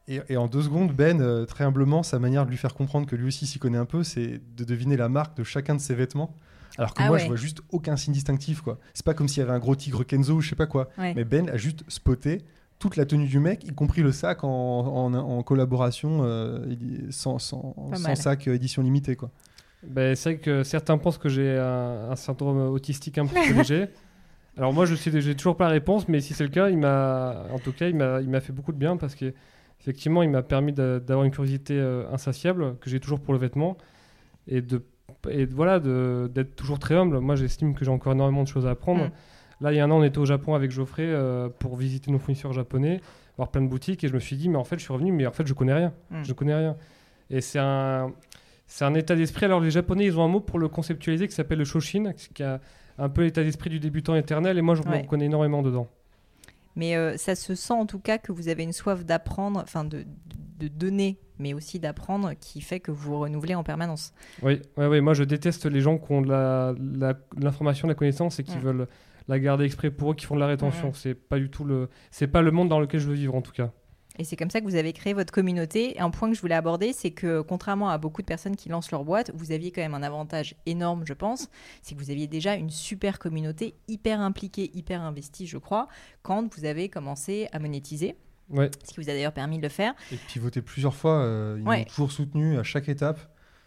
et, et en deux secondes, Ben, euh, très humblement, sa manière de lui faire comprendre que lui aussi s'y connaît un peu, c'est de deviner la marque de chacun de ses vêtements. Alors que Ah moi, ouais. je vois juste aucun signe distinctif. quoi. C'est pas comme s'il y avait un gros tigre Kenzo ou je sais pas quoi. Ouais. Mais Ben a juste spoté toute la tenue du mec, y compris le sac en, en- en collaboration euh, sans, sac euh, édition limitée. Quoi. Ben, c'est vrai que certains pensent que j'ai un, un syndrome autistique un peu plus léger. Alors moi, je sais, j'ai toujours pas la réponse, mais si c'est le cas, il m'a, en tout cas, il m'a, il m'a fait beaucoup de bien parce que effectivement, il m'a permis d'a- d'avoir une curiosité euh, insatiable que j'ai toujours pour le vêtement et de, et voilà, d'être toujours très humble. Moi, j'estime que j'ai encore énormément de choses à apprendre. Mm. Là, il y a un an, on était au Japon avec Geoffrey euh, pour visiter nos fournisseurs japonais, voir plein de boutiques, et je me suis dit, mais en fait, je suis revenu, mais en fait, je connais rien. Mm. Je connais rien. Et c'est un, c'est un état d'esprit. Alors, les Japonais, ils ont un mot pour le conceptualiser qui s'appelle le Shoshin, qui a un peu l'état d'esprit du débutant éternel, et moi, je me Ouais. reconnais énormément dedans. Mais euh, ça se sent en tout cas que vous avez une soif d'apprendre, enfin de, de donner, mais aussi d'apprendre, qui fait que vous vous renouvelez en permanence. Oui, ouais, ouais, moi, je déteste les gens qui ont de la- la- de l'information, de la connaissance, et qui veulent la garder exprès pour eux, qui font de la rétention. Mm, mm. C'est pas du tout le, c'est pas le monde dans lequel je veux vivre, en tout cas. Et c'est comme ça que vous avez créé votre communauté. Un point que je voulais aborder, c'est que contrairement à beaucoup de personnes qui lancent leur boîte, vous aviez quand même un avantage énorme, je pense. C'est que vous aviez déjà une super communauté, hyper impliquée, hyper investie, je crois, quand vous avez commencé à monétiser. Ouais. Ce qui vous a d'ailleurs permis de le faire. Et pivoté plusieurs fois, euh, ils Ouais. nous ont toujours soutenus à chaque étape.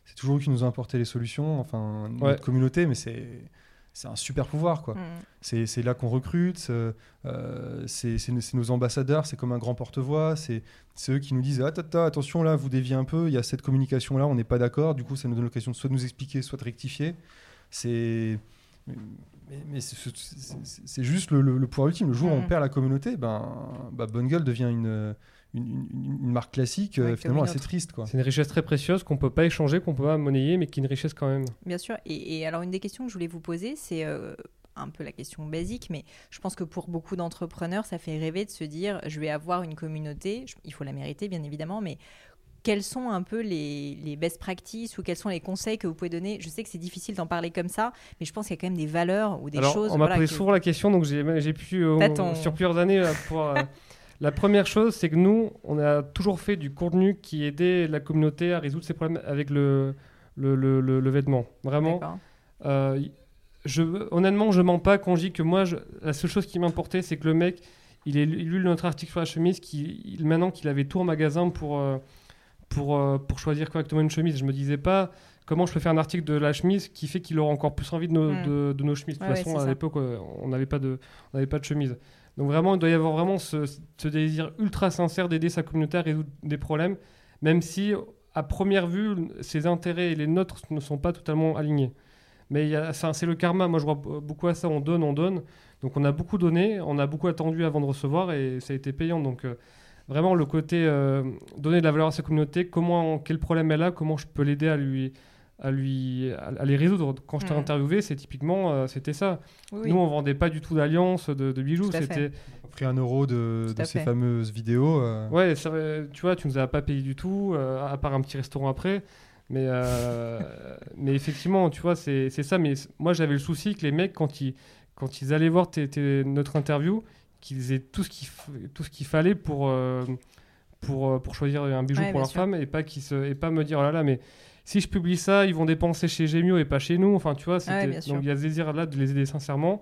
C'est toujours eux qui nous ont apporté les solutions. Enfin, Ouais. notre communauté, mais c'est c'est un super pouvoir. quoi. Mm. C'est là qu'on recrute, c'est euh, c'est nos- ambassadeurs, c'est comme un grand porte-voix, c'est eux qui nous disent ah, tata, attention là, vous déviez un peu, il y a cette communication là, on n'est pas d'accord, du coup ça nous donne l'occasion de soit de nous expliquer, soit de rectifier. C'est mais, mais c'est- juste le, le- le pouvoir ultime. Le jour où on Mhm. perd la communauté, ben, bah, Bonne Gueule devient une, une, une- une marque classique, Ouais, euh, finalement assez triste. Quoi. C'est une richesse très précieuse qu'on peut pas échanger, qu'on peut pas monnayer, mais qui est une richesse quand même. Bien sûr. Et, et alors, une des questions que je voulais vous poser, c'est euh, un peu la question basique, mais je pense que pour beaucoup d'entrepreneurs, ça fait rêver de se dire je vais avoir une communauté. Je- il faut la mériter, bien évidemment, mais quels sont un peu les, les best practices ou quels sont les conseils que vous pouvez donner? Je sais que c'est difficile d'en parler comme ça, mais je pense qu'il y a quand même des valeurs ou des Alors, choses. on m'a voilà, posé que- souvent la question, donc j'ai j'ai pu, euh, sur plusieurs années, pouvoir, euh, la première chose, c'est que nous, on a toujours fait du contenu qui aidait la communauté à résoudre ses problèmes avec le, le, le- le- le vêtement. Vraiment. Euh, je, honnêtement, je mens pas quand je dis que moi, je- la seule chose qui m'importait, c'est que le mec, il ait lu notre article sur la chemise, il- maintenant qu'il avait tout en magasin pour, euh, pour, euh, pour choisir correctement une chemise. Je me disais pas comment je peux faire un article de la chemise qui fait qu'il aura encore plus envie de nos, Mm. de, de nos chemises. De toute ouais, façon, à l'époque, euh, on n'avait pas, de, on n'avait pas de chemise. Donc vraiment, il doit y avoir vraiment ce, désir ultra sincère d'aider sa communauté à résoudre des problèmes, même si à première vue, ses intérêts et les nôtres ne sont pas totalement alignés. Mais c'est le karma. Moi, je vois beaucoup à ça. On donne, on donne. Donc, on a beaucoup donné, on a beaucoup attendu avant de recevoir et ça a été payant. Donc, euh, vraiment, le côté euh, donner de la valeur à sa communauté, comment, quel problème elle a, comment je peux l'aider à lui, à lui, à, à les résoudre. Quand je t'ai Mhm. interviewé, c'est typiquement, euh, c'était ça. Oui, oui. Nous, on vendait pas du tout d'alliances, de, de bijoux. C'était, On a pris un euro de, ces fait. fameuses vidéos. euh, Ouais, ça, tu vois, tu nous as pas payé du tout, euh, à part un petit restaurant après. Mais, euh, mais effectivement, tu vois, c'est ça. Mais moi, j'avais le souci que les mecs, quand ils, quand ils allaient voir notre interview, qu'ils aient tout ce qu'il f- tout ce qu'il fallait pour, euh, pour, pour choisir un bijou Ouais, pour leur sûr. femme et pas, qui se, et pas me dire oh là là, mais si je publie ça, ils vont dépenser chez Gemio et pas chez nous. Enfin, tu vois, donc il y a ce désir là de les aider sincèrement.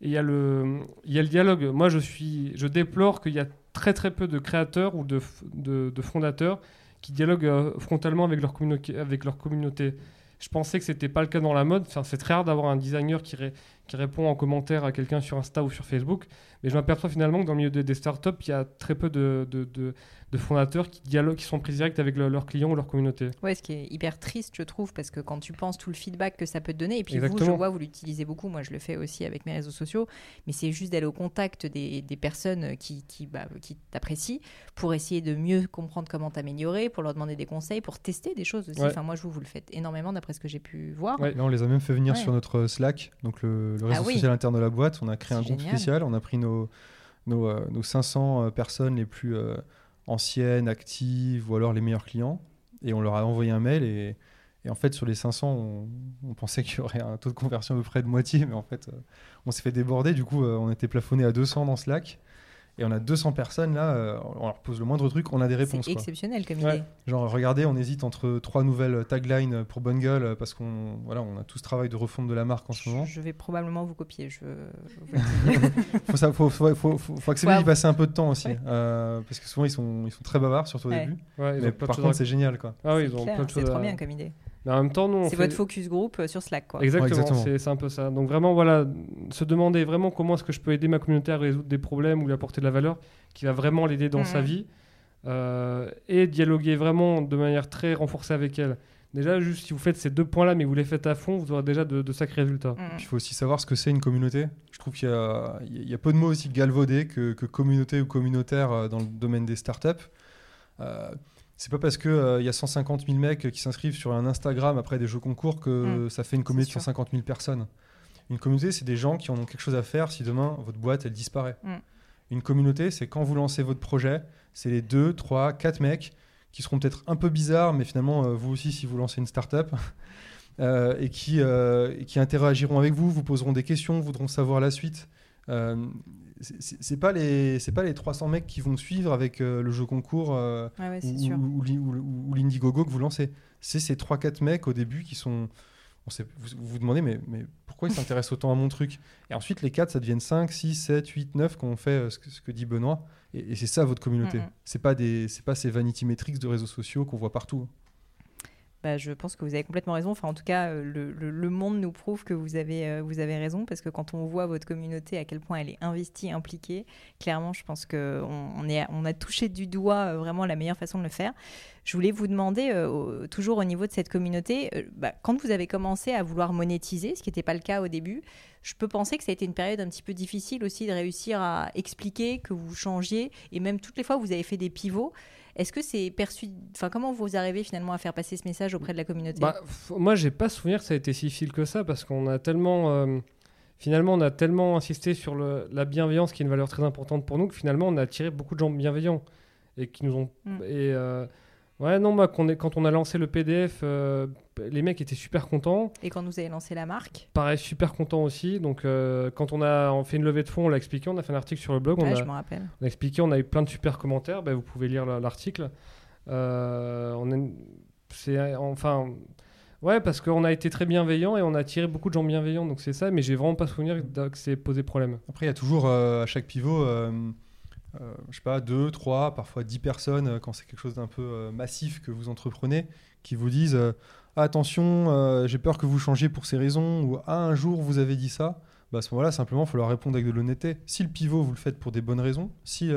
Et il y, a le, il y a le dialogue. Moi, je, suis, je déplore qu'il y a très très peu de créateurs ou de, de, de fondateurs qui dialoguent euh, frontalement avec leur, communauté, avec leur communauté. Je pensais que c'était pas le cas dans la mode. Enfin, c'est très rare d'avoir un designer qui, ré- qui répond en commentaire à quelqu'un sur Insta ou sur Facebook. Mais je m'aperçois finalement que dans le milieu des, des startups, il y a très peu de, de, de- de fondateurs qui dialoguent, qui sont pris direct avec le- leurs clients ou leur communauté. Ouais, ce qui est hyper triste, je trouve, parce que quand tu penses tout le feedback que ça peut te donner, et puis vous, je Exactement. vois, vous l'utilisez beaucoup, moi je le fais aussi avec mes réseaux sociaux, mais c'est juste d'aller au contact des, des personnes qui, qui, bah, qui t'apprécient pour essayer de mieux comprendre comment t'améliorer, pour leur demander des conseils, pour tester des choses aussi. Ouais. Enfin, moi, je vous, vous le faites énormément d'après ce que j'ai pu voir. Ouais. Là, on les a même fait venir Ouais. sur notre Slack, donc le, le réseau Ah oui. social interne de la boîte. On a créé un groupe génial. spécial. On a pris nos, nos, euh, nos 500 euh, personnes les plus euh, anciennes, actives ou alors les meilleurs clients. Et on leur a envoyé un mail. Et, en fait, sur les 500, on, on pensait qu'il y aurait un taux de conversion à peu près de moitié. Mais en fait, euh, on s'est fait déborder. Du coup, euh, on était plafonné à 200 dans Slack. Et on a 200 personnes là, euh, on leur pose le moindre truc, on a des réponses. C'est exceptionnel comme Ouais. idée. Genre, regardez, on hésite entre trois nouvelles taglines pour Bonne Gueule euh, parce qu'on voilà, on a tout ce travail de refonte de la marque en ce moment. Je vais probablement vous copier. Je. Faut, ça, faut, faut, faut, faut- faut accepter d'y passer un peu de temps aussi. Ouais. euh, parce que souvent, ils sont, ils sont très bavards, surtout au Ouais. début. Ouais, ils Mais par contre, c'est génial. Quoi. Ah oui, C'est ils ont clair, plein de C'est choses trop à- bien comme idée. Mais en même temps, nous, C'est fait- votre focus group euh, sur Slack, quoi. Exactement, c'est un peu ça. Donc vraiment, voilà, se demander vraiment comment est-ce que je peux aider ma communauté à résoudre des problèmes ou lui apporter de la valeur qui va vraiment l'aider dans sa vie euh, et dialoguer vraiment de manière très renforcée avec elle. Déjà, juste si vous faites ces deux points-là, mais vous les faites à fond, vous aurez déjà de, de sacrés résultats. Mm. Il faut aussi savoir ce que c'est une communauté. Je trouve qu'il y a, il y a peu de mots aussi galvaudés que, que communauté ou communautaire euh, dans le domaine des startups. Euh, c'est pas parce qu'il il y a 150 000 mecs qui s'inscrivent sur un Instagram après des jeux concours que Mm. ça fait une communauté de sûr. 150 000 personnes. Une communauté, c'est des gens qui en ont quelque chose à faire si demain votre boîte elle disparaît. Mm. Une communauté, c'est quand vous lancez votre projet, c'est les 2, 3, 4 mecs qui seront peut-être un peu bizarres, mais finalement, euh, vous aussi, si vous lancez une startup, euh, et, qui, euh, et qui interagiront avec vous, vous poseront des questions, voudront savoir la suite. Euh, c'est- pas les c'est pas les 300 mecs qui vont suivre avec euh, le jeu concours euh, Ouais, ouais, ou, ou, ou ou- l'Indiegogo que vous lancez. C'est ces 3-4 mecs au début qui sont. On sait, vous, vous vous demandez, mais, mais pourquoi ils s'intéressent autant à mon truc? Et ensuite, les 4, ça deviennent 5, 6, 7, 8, 9 quand on fait euh, ce, que, ce que dit Benoît. Et, et c'est ça votre communauté. Mhm. C'est pas, des- c'est pas ces vanity metrics de réseaux sociaux qu'on voit partout. Bah, je pense que vous avez complètement raison. Enfin, en tout cas, euh, le, monde nous prouve que vous avez, euh, vous avez raison parce que quand on voit votre communauté, à quel point elle est investie, impliquée, clairement, je pense qu'on on a touché du doigt euh, vraiment la meilleure façon de le faire. Je voulais vous demander, toujours au niveau de cette communauté, bah, quand vous avez commencé à vouloir monétiser, ce qui n'était pas le cas au début, je peux penser que ça a été une période un petit peu difficile aussi de réussir à expliquer que vous changiez et même toutes les fois vous avez fait des pivots. Est-ce que c'est perçu, enfin comment vous arrivez finalement à faire passer ce message auprès de la communauté? Bah, moi, j'ai pas souvenir que ça a été si difficile que ça parce qu'on a tellement, euh, finalement, on a tellement insisté sur le- la bienveillance qui est une valeur très importante pour nous que finalement, on a attiré beaucoup de gens bienveillants et qui nous ont. Mm. Et euh, ouais, non, est- quand on a lancé le PDF, euh, les mecs étaient super contents. Et quand vous avez lancé la marque Pareil, super contents aussi. Donc, euh, quand on a on fait une levée de fonds, on l'a expliqué, on a fait un article sur le blog, Ouais, Je me rappelle. on a expliqué, on a eu plein de super commentaires. Ben, vous pouvez lire la- l'article. Euh, on c'est enfin, ouais, parce qu'on a été très bienveillant et on a attiré beaucoup de gens bienveillants. Donc c'est ça, mais j'ai vraiment pas souvenir que c'est posé problème. Après, il y a toujours euh, à chaque pivot, euh, euh, je sais pas, 2, 3, parfois 10 personnes, euh, quand c'est quelque chose d'un peu euh, massif que vous entreprenez, qui vous disent euh, attention, j'ai peur que vous changiez pour ces raisons, ou Ah, un jour vous avez dit ça. Bah, à ce moment-là, simplement, il faut leur répondre avec de l'honnêteté. Si le pivot, vous le faites pour des bonnes raisons, si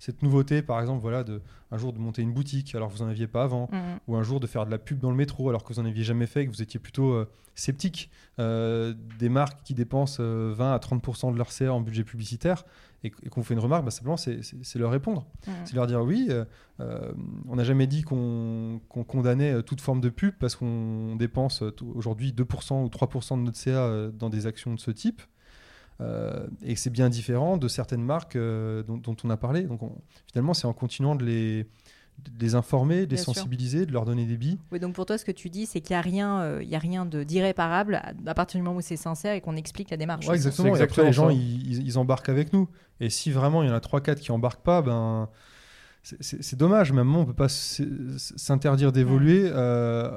cette nouveauté, par exemple, voilà, de, un jour de monter une boutique alors que vous n'en aviez pas avant, Mhm. ou un jour de faire de la pub dans le métro alors que vous n'en aviez jamais fait, que vous étiez plutôt euh, sceptique euh, des marques qui dépensent euh, 20 à 30% de leur CA en budget publicitaire et, et qu'on fait une remarque, bah, simplement c'est- leur répondre. Mhm. C'est leur dire oui, euh, euh, on n'a jamais dit qu'on condamnait euh, toute forme de pub parce qu'on dépense euh, aujourd'hui 2% ou 3% de notre CA euh, dans des actions de ce type. Euh, et c'est bien différent de certaines marques euh, dont, dont on a parlé. Donc on- finalement, c'est en continuant de les, de les informer, de les sûr. sensibiliser, de leur donner des billes. Oui, donc pour toi, ce que tu dis, c'est qu'il n'y a rien, euh, il y a rien de d'irréparable à, à partir du moment où c'est sincère et qu'on explique la démarche. Ouais, exactement. Et après, les gens, ils, embarquent avec nous. Et si vraiment il y en a 3-4 qui embarquent pas, ben, c'est- dommage, moment, on peut pas s'interdire d'évoluer euh,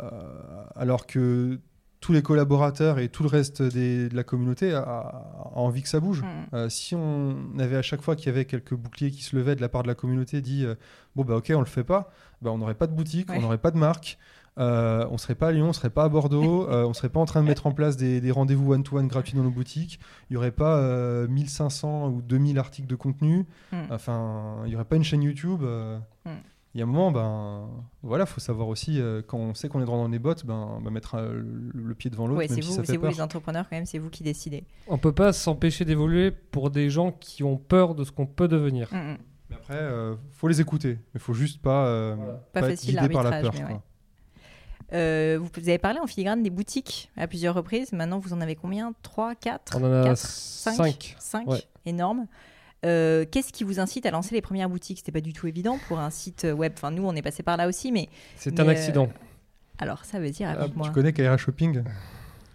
alors que tous les collaborateurs et tout le reste des- de la communauté a, a envie que ça bouge. Mm. Euh, si on avait à chaque fois qu'il y avait quelques boucliers qui se levaient de la part de la communauté dit euh, bon bah ok on le fait pas, bah, on n'aurait pas de boutique, Ouais. on n'aurait pas de marque, euh, on serait pas à Lyon, on serait pas à Bordeaux, euh, on serait pas en train de mettre en place des, des rendez-vous one-to-one gratuits dans nos boutiques, il y aurait pas euh, 1500 ou 2000 articles de contenu, Mm. enfin il y aurait pas une chaîne YouTube. euh, Mm. Il y a un moment, ben voilà, faut savoir aussi euh, quand on sait qu'on est droit dans les bottes, ben, ben, mettre euh, le, le pied devant l'autre, Ouais, même c'est si vous, ça c'est fait vous peur. les entrepreneurs quand même, c'est vous qui décidez. On peut pas s'empêcher d'évoluer pour des gens qui ont peur de ce qu'on peut devenir. Mm, mm. Mais après, euh, faut les écouter, mais faut juste pas, euh, Voilà. Pas être facile, guidé par la peur. quoi. Euh, vous, avez parlé en filigrane des boutiques à plusieurs reprises. Maintenant, vous en avez combien? 3, 4 On en a 4, 5. 5 Ouais. Énorme. Euh, Qu'est-ce qui vous incite à lancer les premières boutiques? C'était pas du tout évident pour un site web. Enfin, nous, on est passé par là aussi, mais C'est un euh, accident. alors ça veut dire Ah, moi. Tu connais Kaira Shopping?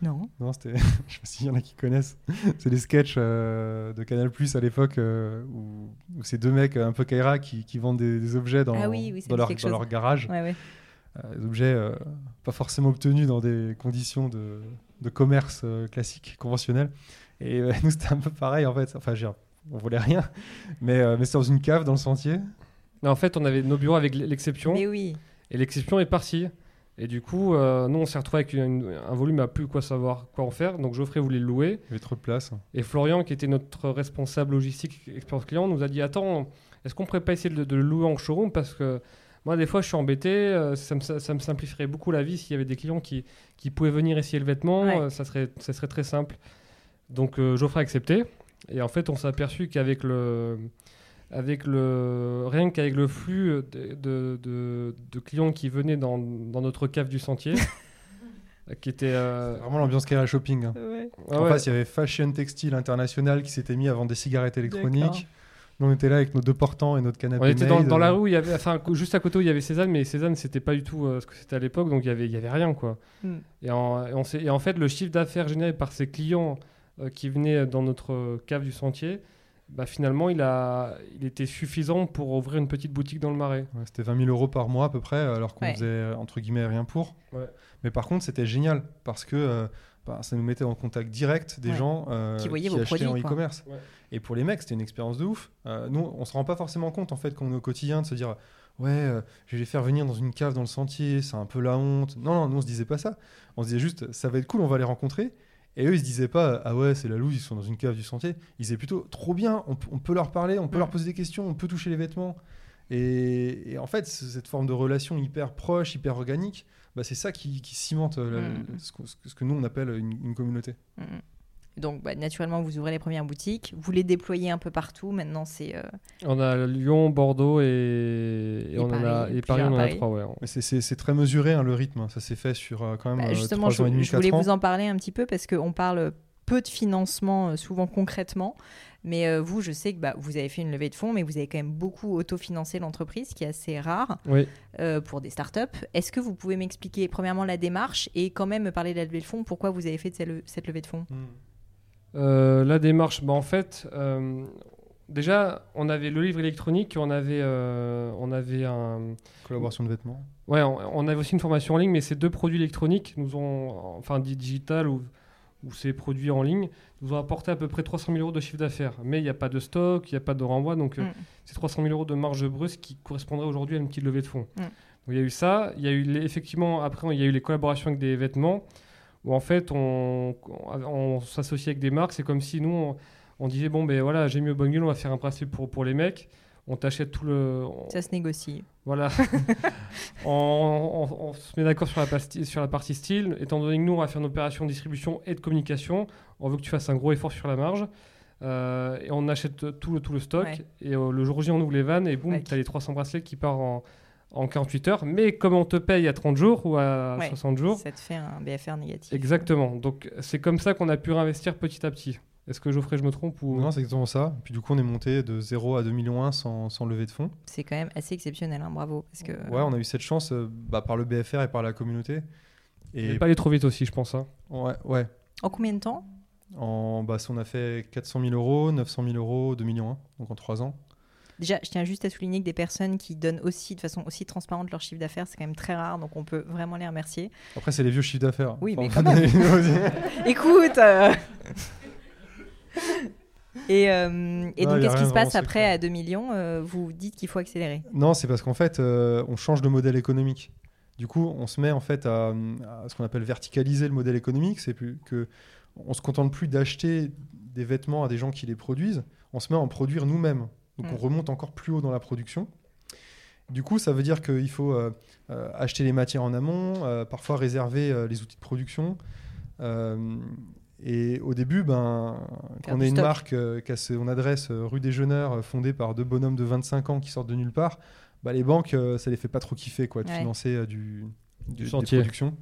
Non. Non, c'était. je sais pas s'il y en a qui connaissent. C'est des sketchs euh, de Canal Plus à l'époque euh, où, où c'est deux mecs un peu Kaira qui, qui vendent des, des objets dans, Ah oui, oui, ça dans, leur, dans leur garage. Ouais, ouais. Euh, des objets euh, pas forcément obtenus dans des conditions de, de commerce euh, classique, conventionnel. Et euh, nous, c'était un peu pareil en fait. Enfin, dire, on voulait rien, mais, euh, mais c'est dans une cave dans le sentier. Mais en fait, on avait nos bureaux avec l'exception. Mais oui. Et l'exception est partie. Et du coup, euh, nous, on s'est retrouvé avec une- un volume à plus quoi savoir quoi en faire. Donc Geoffrey voulait le louer. Il y avait trop de place. Et Florian, qui était notre responsable logistique expérience client, nous a dit Attends, est-ce qu'on pourrait pas essayer de, de le louer en showroom? Parce que moi, des fois, je suis embêté. euh, ça, me, ça me simplifierait beaucoup la vie s'il y avait des clients qui, qui pouvaient venir essayer le vêtement. Ouais. euh, ça, serait, ça serait très simple. Donc euh, Geoffrey a accepté. Et en fait, on s'est aperçu qu'avec le. Avec le, rien qu'avec le flux de, de- de- de clients qui venaient dans, dans notre cave du sentier, qui était. euh, C'est vraiment l'ambiance Kaira Shopping. hein. ah en ouais. face, il y avait Fashion Textile International qui s'était mis à vendre des cigarettes électroniques. Nous, on était là avec nos deux portants et notre canapé. On était dans, la rue, où il y avait, enfin, juste à côté où il y avait Cézanne, mais Cézanne, c'était pas du tout euh, ce que c'était à l'époque, donc il y avait, il y avait rien, quoi. Mm. Et, en, et on s'est- et en fait, le chiffre d'affaires généré par ces clients euh, qui venaient dans notre euh, cave du sentier, bah, finalement, il, a, il était suffisant pour ouvrir une petite boutique dans le Marais. Ouais, c'était 20 000 euros par mois à peu près, alors qu'on Ouais. faisait euh, entre guillemets rien pour. Ouais. Mais par contre, c'était génial parce que euh, bah, ça nous mettait en contact direct des Ouais. gens euh, Qui voyaient vos achetaient en produits, quoi. e-commerce. Ouais. Et pour les mecs, c'était une expérience de ouf. Euh, nous, on se rend pas forcément compte en fait quand on est au quotidien de se dire ouais, euh, je vais les faire venir dans une cave dans le sentier, c'est un peu la honte. Non, non, nous on se disait pas ça. On se disait juste ça va être cool, on va les rencontrer. Et eux, ils se disaient pas ah ouais, c'est la loose, ils sont dans une cave du sentier. Ils disaient plutôt trop bien, on, on peut leur parler, on peut leur poser des questions, on peut toucher les vêtements. Et, et en fait, cette forme de relation hyper proche, hyper organique, bah, c'est ça qui, qui cimente euh, la- Mm. ce, que, ce que nous on appelle une, une communauté. Mm, mm. Donc, bah, naturellement, vous ouvrez les premières boutiques, vous les déployez un peu partout. Maintenant, c'est euh, On a Lyon, Bordeaux et, et Et on en a, Paris, et Paris, on en a Paris. trois, ouais. C'est- très mesuré hein, le rythme, ça s'est fait sur euh, quand même Bah, euh, justement, trois je, ans et demi, je voulais ans. vous en parler un petit peu parce qu'on parle peu de financement, souvent concrètement. Mais euh, vous, je sais que bah, vous avez fait une levée de fonds, mais vous avez quand même beaucoup autofinancé l'entreprise, ce qui est assez rare Oui. euh, pour des startups. Est-ce que vous pouvez m'expliquer, premièrement, la démarche et quand même me parler de la levée de fonds Pourquoi vous avez fait cette le- cette levée de fonds? Mm. Euh, la démarche, bah, en fait, euh, déjà, on avait le livre électronique, on avait, euh, on avait un, Collaboration de vêtements. Ouais, on, on avait aussi une formation en ligne, mais ces deux produits électroniques nous ont, enfin di- digital ou, ou ces produits en ligne, nous ont apporté à peu près 300 000 euros de chiffre d'affaires. Mais il n'y a pas de stock, il n'y a pas de renvoi, donc euh, Mm. c'est 300 000 euros de marge brute qui correspondrait aujourd'hui à une petite levée de fonds. Mm. Donc il y a eu ça, il y a eu les- effectivement après il y a eu les collaborations avec des vêtements où en fait on, on, on s'associe avec des marques. C'est comme si nous on, on disait bon ben voilà j'ai mis au bonne gueule, on va faire un bracelet pour pour les mecs. On t'achète tout le, on- Ça se négocie. voilà. on, on- on se met d'accord sur, la pasti- sur la partie style. Étant donné que nous, on va faire une opération de distribution et de communication, on veut que tu fasses un gros effort sur la marge. Euh, et on achète tout le, tout le stock. Ouais. Et euh, le jour J, on ouvre les vannes et boum, Ouais. tu as les 300 bracelets qui partent en, en 48 heures. Mais comme on te paye à 30 jours ou à Ouais. 60 jours, Ça te fait un BFR négatif. exactement. Donc c'est comme ça qu'on a pu réinvestir petit à petit. Est-ce que Geoffrey, je me trompe ou... Non, c'est exactement ça. Puis du coup, on est monté de 0 à 2 millions 1 sans, sans lever de fonds. C'est quand même assez exceptionnel, hein, bravo. Parce que, Ouais, on a eu cette chance euh, bah, par le BFR et par la communauté. Et Et pas aller trop vite aussi, je pense. hein. ouais, ouais. En combien de temps? En, bah, on a fait 400 000 euros, 900 000 euros, 2 millions 1, donc en 3 ans. Déjà, je tiens juste à souligner que des personnes qui donnent aussi de façon aussi transparente leur chiffre d'affaires, c'est quand même très rare, donc on peut vraiment les remercier. Après, c'est les vieux chiffres d'affaires. Oui, mais Enfin, quand même. Écoute euh, Et, euh, et Non, donc, qu'est-ce qui se passe après secret. à 2 millions Euh, Vous dites qu'il faut accélérer. Non, c'est parce qu'en fait, euh, on change de modèle économique. Du coup, on se met en fait à, à ce qu'on appelle verticaliser le modèle économique. C'est plus que on se contente plus d'acheter des vêtements à des gens qui les produisent. On se met à en produire nous-mêmes. Donc, Mm. on remonte encore plus haut dans la production. Du coup, ça veut dire qu'il faut euh, euh, acheter les matières en amont, euh, parfois réserver euh, les outils de production. Euh, et au début, ben, quand on est une stock. marque euh, son adresse euh, rue des Jeuneurs, euh, fondée par deux bonhommes de 25 ans qui sortent de nulle part, bah, les banques, euh, ça les fait pas trop kiffer quoi, de Ouais. financer euh, du, du, des chantier. productions.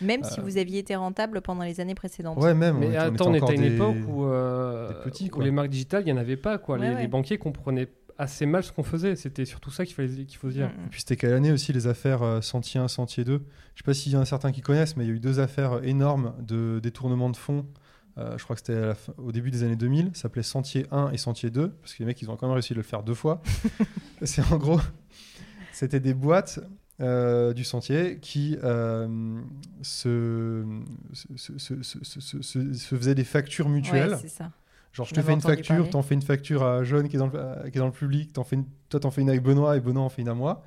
Même si Euh, vous aviez été rentable pendant les années précédentes. Ouais, même. Mais on était- attends, on était était à une des- époque où, euh, petits, où les marques digitales, il n'y en avait pas. Quoi. Ouais, les, ouais. les banquiers comprenaient assez mal ce qu'on faisait. C'était surtout ça qu'il fallait- qu'il faut se dire. Mm. Et puis c'était quelle année aussi les affaires euh, Sentier 1, Sentier 2 Je sais pas s'il y en a certains qui connaissent, mais il y a eu deux affaires énormes de détournement de fonds. Euh, je crois que c'était au début des années 2000. Ça s'appelait Sentier 1 et Sentier 2, parce que les mecs, ils ont quand même réussi à le faire deux fois. C'est en gros, c'était des boîtes euh, du Sentier qui euh, se, faisaient des factures mutuelles. Ouais, c'est ça. Genre, je te fais une facture, t'en fais une facture à Jaune qui est dans le, euh, qui est dans le public, t'en fais une- toi t'en fais une avec Benoît et Benoît en fait une à moi.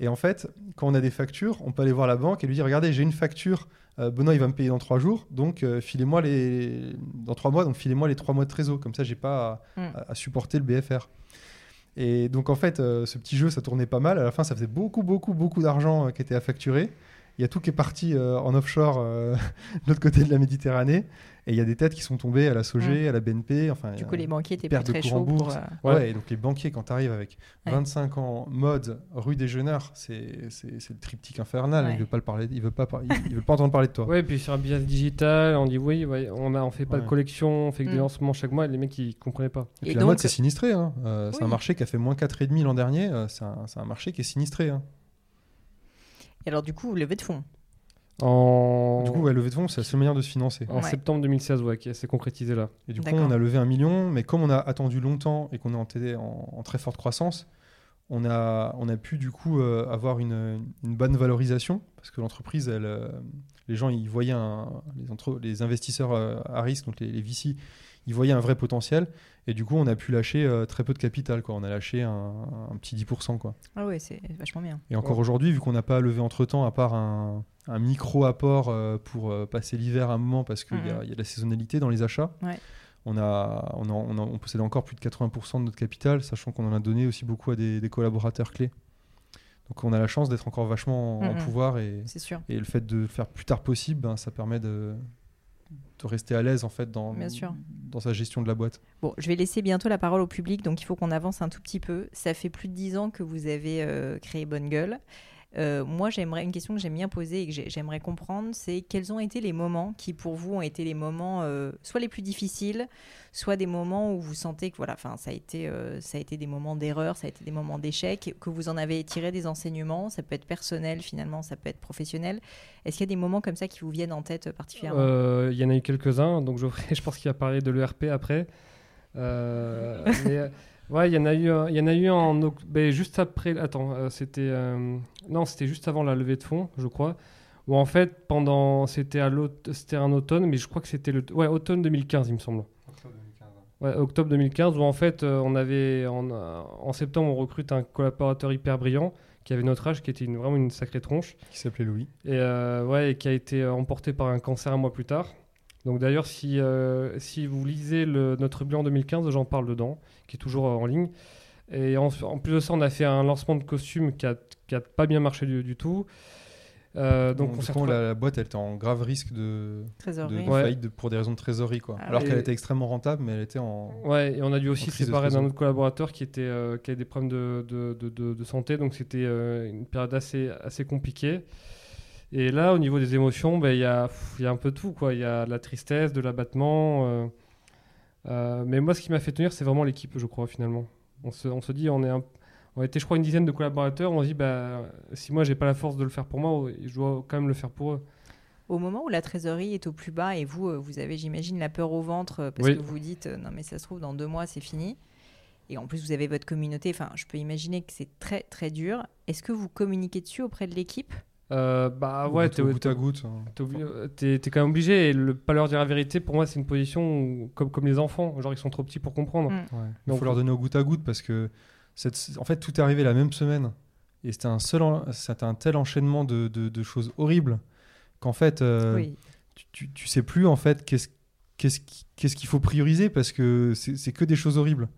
Et en fait, quand on a des factures, on peut aller voir la banque et lui dire Regardez, j'ai une facture, euh, Benoît il va me payer dans trois jours, donc euh, filez-moi les. dans trois mois, donc filez-moi les trois mois de trésor. Comme ça, j'ai pas à, Mm. à supporter le BFR. Et donc en fait, euh, ce petit jeu, ça tournait pas mal. À la fin, ça faisait beaucoup, beaucoup, beaucoup d'argent euh, qui était à facturer. Il y a tout qui est parti euh, en offshore euh, de l'autre côté de la Méditerranée. Et il y a des têtes qui sont tombées à la SOG, à la BNP. Enfin. Du coup, les banquiers étaient de très chauds pour. euh, Ouais. Ouais. et donc les banquiers, quand tu arrives avec Ouais. 25 ans, mode, rue des Jeuneurs, c'est c'est- c'est le triptyque infernal. Ouais. Il veut pas le parler, il veut pas, il, il veut pas entendre parler de toi. Ouais, et puis sur un business digital, on dit oui, ouais, on a, on fait pas Ouais. de collection, on fait que des Mm. lancements chaque mois, et les mecs ils comprenaient pas. Et puis Et la donc- mode, c'est sinistré. hein. Euh, C'est un Oui. marché qui a fait moins 4,5 l'an dernier. euh, C'est un, c'est un marché qui est sinistré. hein. Et alors, du coup, vous levez de fonds. En, Du coup, ouais, lever de fonds, c'est la seule manière de se financer. en Ouais. septembre 2016, ouais, qui s'est concrétisé là. Et du coup, on a levé un million, mais comme on a attendu longtemps et qu'on est en, en, en très forte croissance, on a, on a pu du coup euh, avoir une, une bonne valorisation parce que l'entreprise, elle, euh, les gens, ils voyaient un- les, entre- les investisseurs euh, à risque, donc les, les VC, ils voyaient un vrai potentiel et du coup, on a pu lâcher euh, très peu de capital. Quoi. On a lâché un, un petit 10%. Quoi. Ah ouais, c'est vachement bien. Et encore Ouais. aujourd'hui, vu qu'on n'a pas levé entre temps, à part un, un micro apport euh, pour euh, passer l'hiver à un moment parce qu'il y, a- Mhm. y a de la saisonnalité dans les achats, Ouais. on, a, on, a- on, a- on possède encore plus de 80% de notre capital, sachant qu'on en a donné aussi beaucoup à des, des collaborateurs clés. Donc on a la chance d'être encore vachement en, Mhm. pouvoir et, sûr. et le fait de le faire plus tard possible, ben, ça permet de, de rester à l'aise en fait dans, Bien sûr. dans sa gestion de la boîte. Bon, je vais laisser bientôt la parole au public, donc il faut qu'on avance un tout petit peu. Ça fait plus de dix ans que vous avez euh, créé Bonne Gueule. Euh, moi, j'aimerais une question que j'aime bien poser et que j'ai- j'aimerais comprendre, c'est quels ont été les moments qui, pour vous, ont été les moments euh, soit les plus difficiles, soit des moments où vous sentez que voilà, enfin, ça a été, euh, ça a été des moments d'erreur, ça a été des moments d'échec, que vous en avez tiré des enseignements. Ça peut être personnel, finalement, ça peut être professionnel. Est-ce qu'il y a des moments comme ça qui vous viennent en tête particulièrement? Il y en a eu quelques-uns, donc je pense qu'il va parler de l'ERP après. Mais, ouais, il y en a eu, il y en a eu en ben, juste après. Attends, euh, c'était euh, non, c'était juste avant la levée de fonds, je crois. Où en fait, pendant, c'était à c'était un automne, mais je crois que c'était le, ouais, automne 2015, il me semble. Ouais, octobre 2015, où en fait, euh, on avait, en, en septembre, on recrute un collaborateur hyper brillant qui avait notre âge, qui était une- vraiment une sacrée tronche Qui s'appelait Louis. et, euh, ouais, et qui a été emporté par un cancer un mois plus tard. Donc d'ailleurs, si, euh, si vous lisez le- notre bilan 2015, j'en parle dedans, qui est toujours euh, en ligne. Et en, en plus de ça, on a fait un lancement de costume qui a, qui a pas bien marché du, du tout. Euh, donc Donc, on coup, retrouvé- la, la boîte, elle était en grave risque de, de, Trésorerie. de Ouais. faillite de- pour des raisons de trésorerie. Quoi. Ah Alors qu'elle était extrêmement rentable, mais elle était en. Ouais, et on a dû aussi séparer d'un autre collaborateur qui, était, euh, qui avait des problèmes de, de, de- de- de santé, donc c'était euh, une période assez, assez compliquée. Et là, au niveau des émotions, ben, il y, a, pff, y a un peu de tout. Il y a de la tristesse, de l'abattement. euh, euh, mais moi, ce qui m'a fait tenir, c'est vraiment l'équipe, je crois, finalement. On se, on se dit, on est un- on était, je crois, une dizaine de collaborateurs. On se dit, bah, si moi, j'ai pas la force de le faire pour moi, je dois quand même le faire pour eux. Au moment où la trésorerie est au plus bas et vous, euh, vous avez, j'imagine, la peur au ventre parce Oui. que vous dites non mais ça se trouve dans deux mois c'est fini. Et en plus, vous avez votre communauté. Enfin, je peux imaginer que c'est très, très dur. Est-ce que vous communiquez dessus auprès de l'équipe? Euh, bah ouais, t'es au goutte à goutte. hein. t'es quand même obligé. Et le pas leur dire la vérité, pour moi, c'est une position où- comme, comme les enfants. Genre, ils sont trop petits pour comprendre. Mm. Ouais. Il Donc- faut leur donner au goutte à goutte parce que cette- en fait tout est arrivé la même semaine et c'était un seul en- c'était un tel enchaînement de, de- de choses horribles qu'en fait euh, Oui. tu, tu, tu sais plus en fait qu'est-ce qu'est-ce qui- qu'est-ce qu'il faut prioriser parce que c'est c'est que des choses horribles.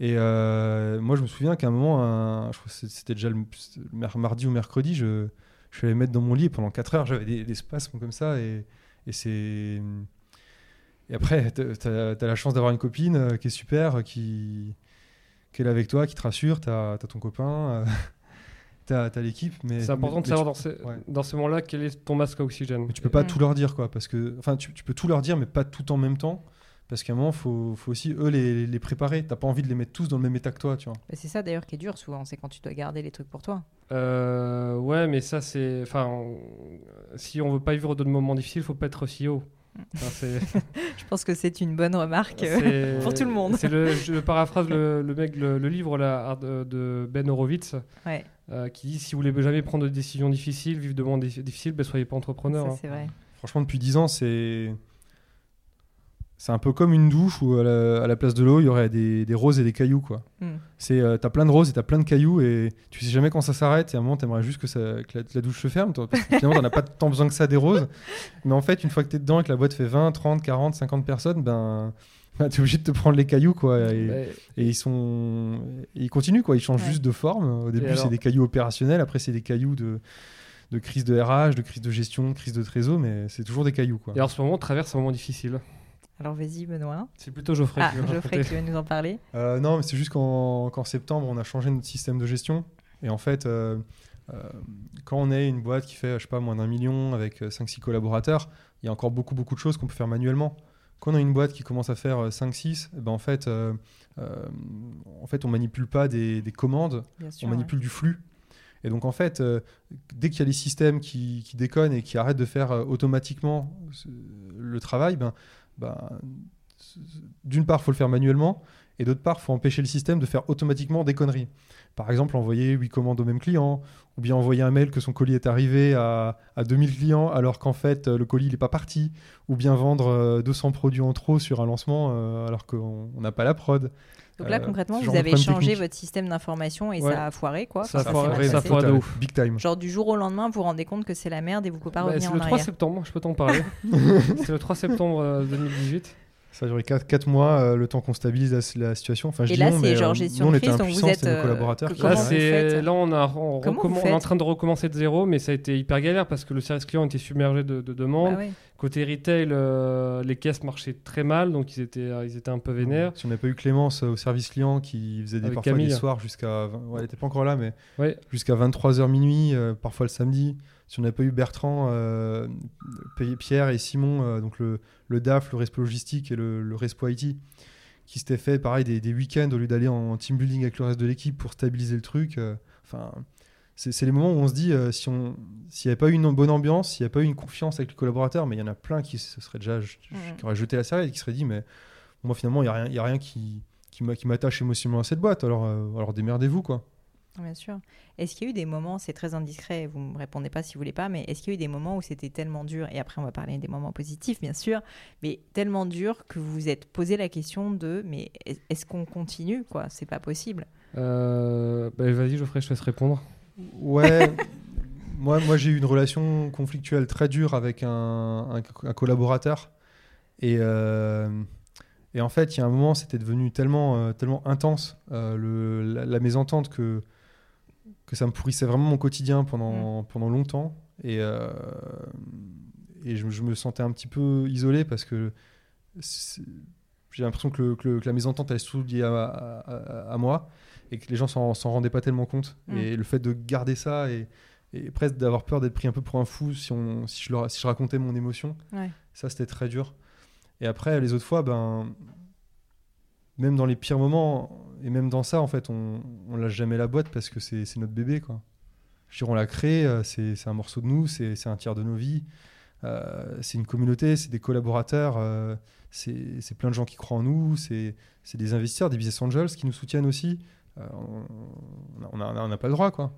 Et euh, moi je me souviens qu'à un moment, un- je crois que c'était déjà le mardi ou mercredi, je, je me mettre dans mon lit et pendant 4 heures j'avais des, des spasmes comme ça et, et c'est et après, tu as, la chance d'avoir une copine euh, qui est super, euh, qui, qui est là avec toi, qui te rassure, tu as, ton copain, tu as, l'équipe. mais C'est important mais- de savoir dans ces, ouais. dans ces moments-là quel est ton masque à oxygène. Mais tu peux pas Mm. tout leur dire, quoi, parce que, enfin, tu, tu peux tout leur dire, mais pas tout en même temps, parce qu'à un moment, faut, faut aussi eux les, les préparer. T'as pas envie de les mettre tous dans le même état que toi, tu vois. Bah, c'est ça d'ailleurs qui est dur souvent, c'est quand tu dois garder les trucs pour toi. Euh, ouais, mais ça, c'est. Enfin, on- si on veut pas vivre de moments difficiles, faut pas être CEO. Enfin, c'est- Je pense que c'est une bonne remarque. c'est- pour tout le monde. C'est le, je paraphrase le, le mec, le, le livre là, de, Ben Horowitz, Ouais, euh, qui dit si vous voulez jamais prendre de décisions difficiles, vivre de moments dif- difficiles, ben, soyez pas entrepreneur. ça hein. c'est vrai. Franchement, depuis 10 ans, c'est. C'est un peu comme une douche où à la, à la place de l'eau, il y aurait des, des roses et des cailloux, quoi. Mm. C'est euh, t'as plein de roses et t'as plein de cailloux et tu sais jamais quand ça s'arrête et à un moment t'aimerais juste que, ça, que, la, que la douche se ferme toi, parce que finalement t'en as pas tant besoin que ça des roses mais en fait une fois que t'es dedans et que la boîte fait 20, 30, 40, 50 personnes ben, ben t'es obligé de te prendre les cailloux quoi et, et ils sont et ils continuent quoi ils changent Ouais. juste de forme au début alors c'est des cailloux opérationnels après c'est des cailloux de de crise de RH, de crise de gestion, de crise de trésor, mais c'est toujours des cailloux quoi. Et en ce moment, on traverse un moment difficile. Alors vas-y Benoît. C'est plutôt Geoffrey Ah, qui va Geoffrey qui va nous en parler. Euh, non, mais c'est juste qu'en septembre, on a changé notre système de gestion. Et en fait, euh, euh, quand on est une boîte qui fait, je sais pas, moins d'un million avec 5-6 collaborateurs, il y a encore beaucoup, beaucoup de choses qu'on peut faire manuellement. Quand on a une boîte qui commence à faire 5-6, eh ben en, fait, euh, euh, en fait, on manipule pas des, des commandes, sûr. on manipule du flux. Et donc, en fait, euh, dès qu'il y a les systèmes qui, qui déconnent et qui arrêtent de faire euh, automatiquement ce- le travail, ben, ben, d'une part, il faut le faire manuellement, et d'autre part, il faut empêcher le système de faire automatiquement des conneries. Par exemple, envoyer 8 commandes au même client, ou bien envoyer un mail que son colis est arrivé à, à 2000 clients alors qu'en fait, euh, le colis n'est pas parti, ou bien vendre euh, 200 produits en trop sur un lancement euh, alors qu'on on n'a pas la prod. Donc là euh, concrètement, vous avez changé technique. votre système d'information et Ouais. ça a foiré quoi. Ça a Enfin, foiré, s'est mal ça a foiré de ouf. Big time. Genre du jour au lendemain, vous vous rendez compte que c'est la merde et vous pouvez pas Bah, revenir c'est en le 3 arrière. septembre, je peux t'en parler. c'est le 3 septembre euh, 2018. Ça a duré 4, mois, euh, le temps qu'on stabilise la, la situation. Enfin, je Et dis là, c'est genre euh, gestion nous, on de était crise, donc vous impuissants, êtes, c'est nos euh, collaborateurs. Là, c'est là on a on, recomm- est en train de recommencer de zéro, mais ça a été hyper galère parce que le service client était submergé de, de demandes. Bah ouais. Côté retail, euh, les caisses marchaient très mal, donc ils étaient euh, ils étaient un peu vénères. Si on n'avait pas eu Clémence au service client qui faisait des, Avec parfois Camille. des soirs jusqu'à. Ouais, elle n'était pas encore là, mais Ouais. jusqu'à 23h minuit, euh, parfois le samedi. Si on n'avait pas eu Bertrand, euh, Pierre et Simon, euh, donc le, le DAF, le Respo Logistique et le, le Respo IT, qui s'étaient fait pareil des, des week-ends au lieu d'aller en team building avec le reste de l'équipe pour stabiliser le truc. euh, Enfin, c'est les moments où on se dit si on s'il n'y avait pas eu une bonne ambiance, s'il n'y avait pas eu une confiance avec les collaborateurs, mais il y en a plein qui se seraient déjà qui auraient jeté la serviette, qui seraient dit mais moi finalement il y a rien, il y a rien qui qui m'a- qui m'attache émotionnellement à cette boîte. Alors euh, alors démerdez-vous quoi. Bien sûr. Est-ce qu'il y a eu des moments, c'est très indiscret, vous me répondez pas si vous voulez pas, mais est-ce qu'il y a eu des moments où c'était tellement dur, et après on va parler des moments positifs bien sûr, mais tellement dur que vous vous êtes posé la question de, mais est-ce qu'on continue quoi? C'est pas possible. Euh, bah, Vas-y, Geoffrey, je te laisse répondre. Ouais. moi, moi j'ai eu une relation conflictuelle très dure avec un, un- un collaborateur. Et, euh, et en fait, il y a un moment, c'était devenu tellement, euh, tellement intense, euh, le, la, la mésentente, que, que ça me pourrissait vraiment mon quotidien pendant, pendant longtemps. Et, euh, et je, je me sentais un petit peu isolé parce que j'ai l'impression que, que la mésentente, elle est sous liée à, à- à- à moi et que les gens s'en s'en rendaient pas tellement compte. Mm. Et le fait de garder ça et, et presque d'avoir peur d'être pris un peu pour un fou si, on, si, je, leur- si je racontais mon émotion, Ouais. ça c'était très dur. Et après, les autres fois, ben, même dans les pires moments, et même dans ça, en fait, on, on lâche jamais la boîte parce que c'est notre bébé. Quoi. On l'a créé, euh, c'est un morceau de nous, c'est un tiers de nos vies. Euh, c'est une communauté, c'est des collaborateurs, euh, c'est plein de gens qui croient en nous, c'est des investisseurs, des business angels qui nous soutiennent aussi. On n'a pas le droit, quoi.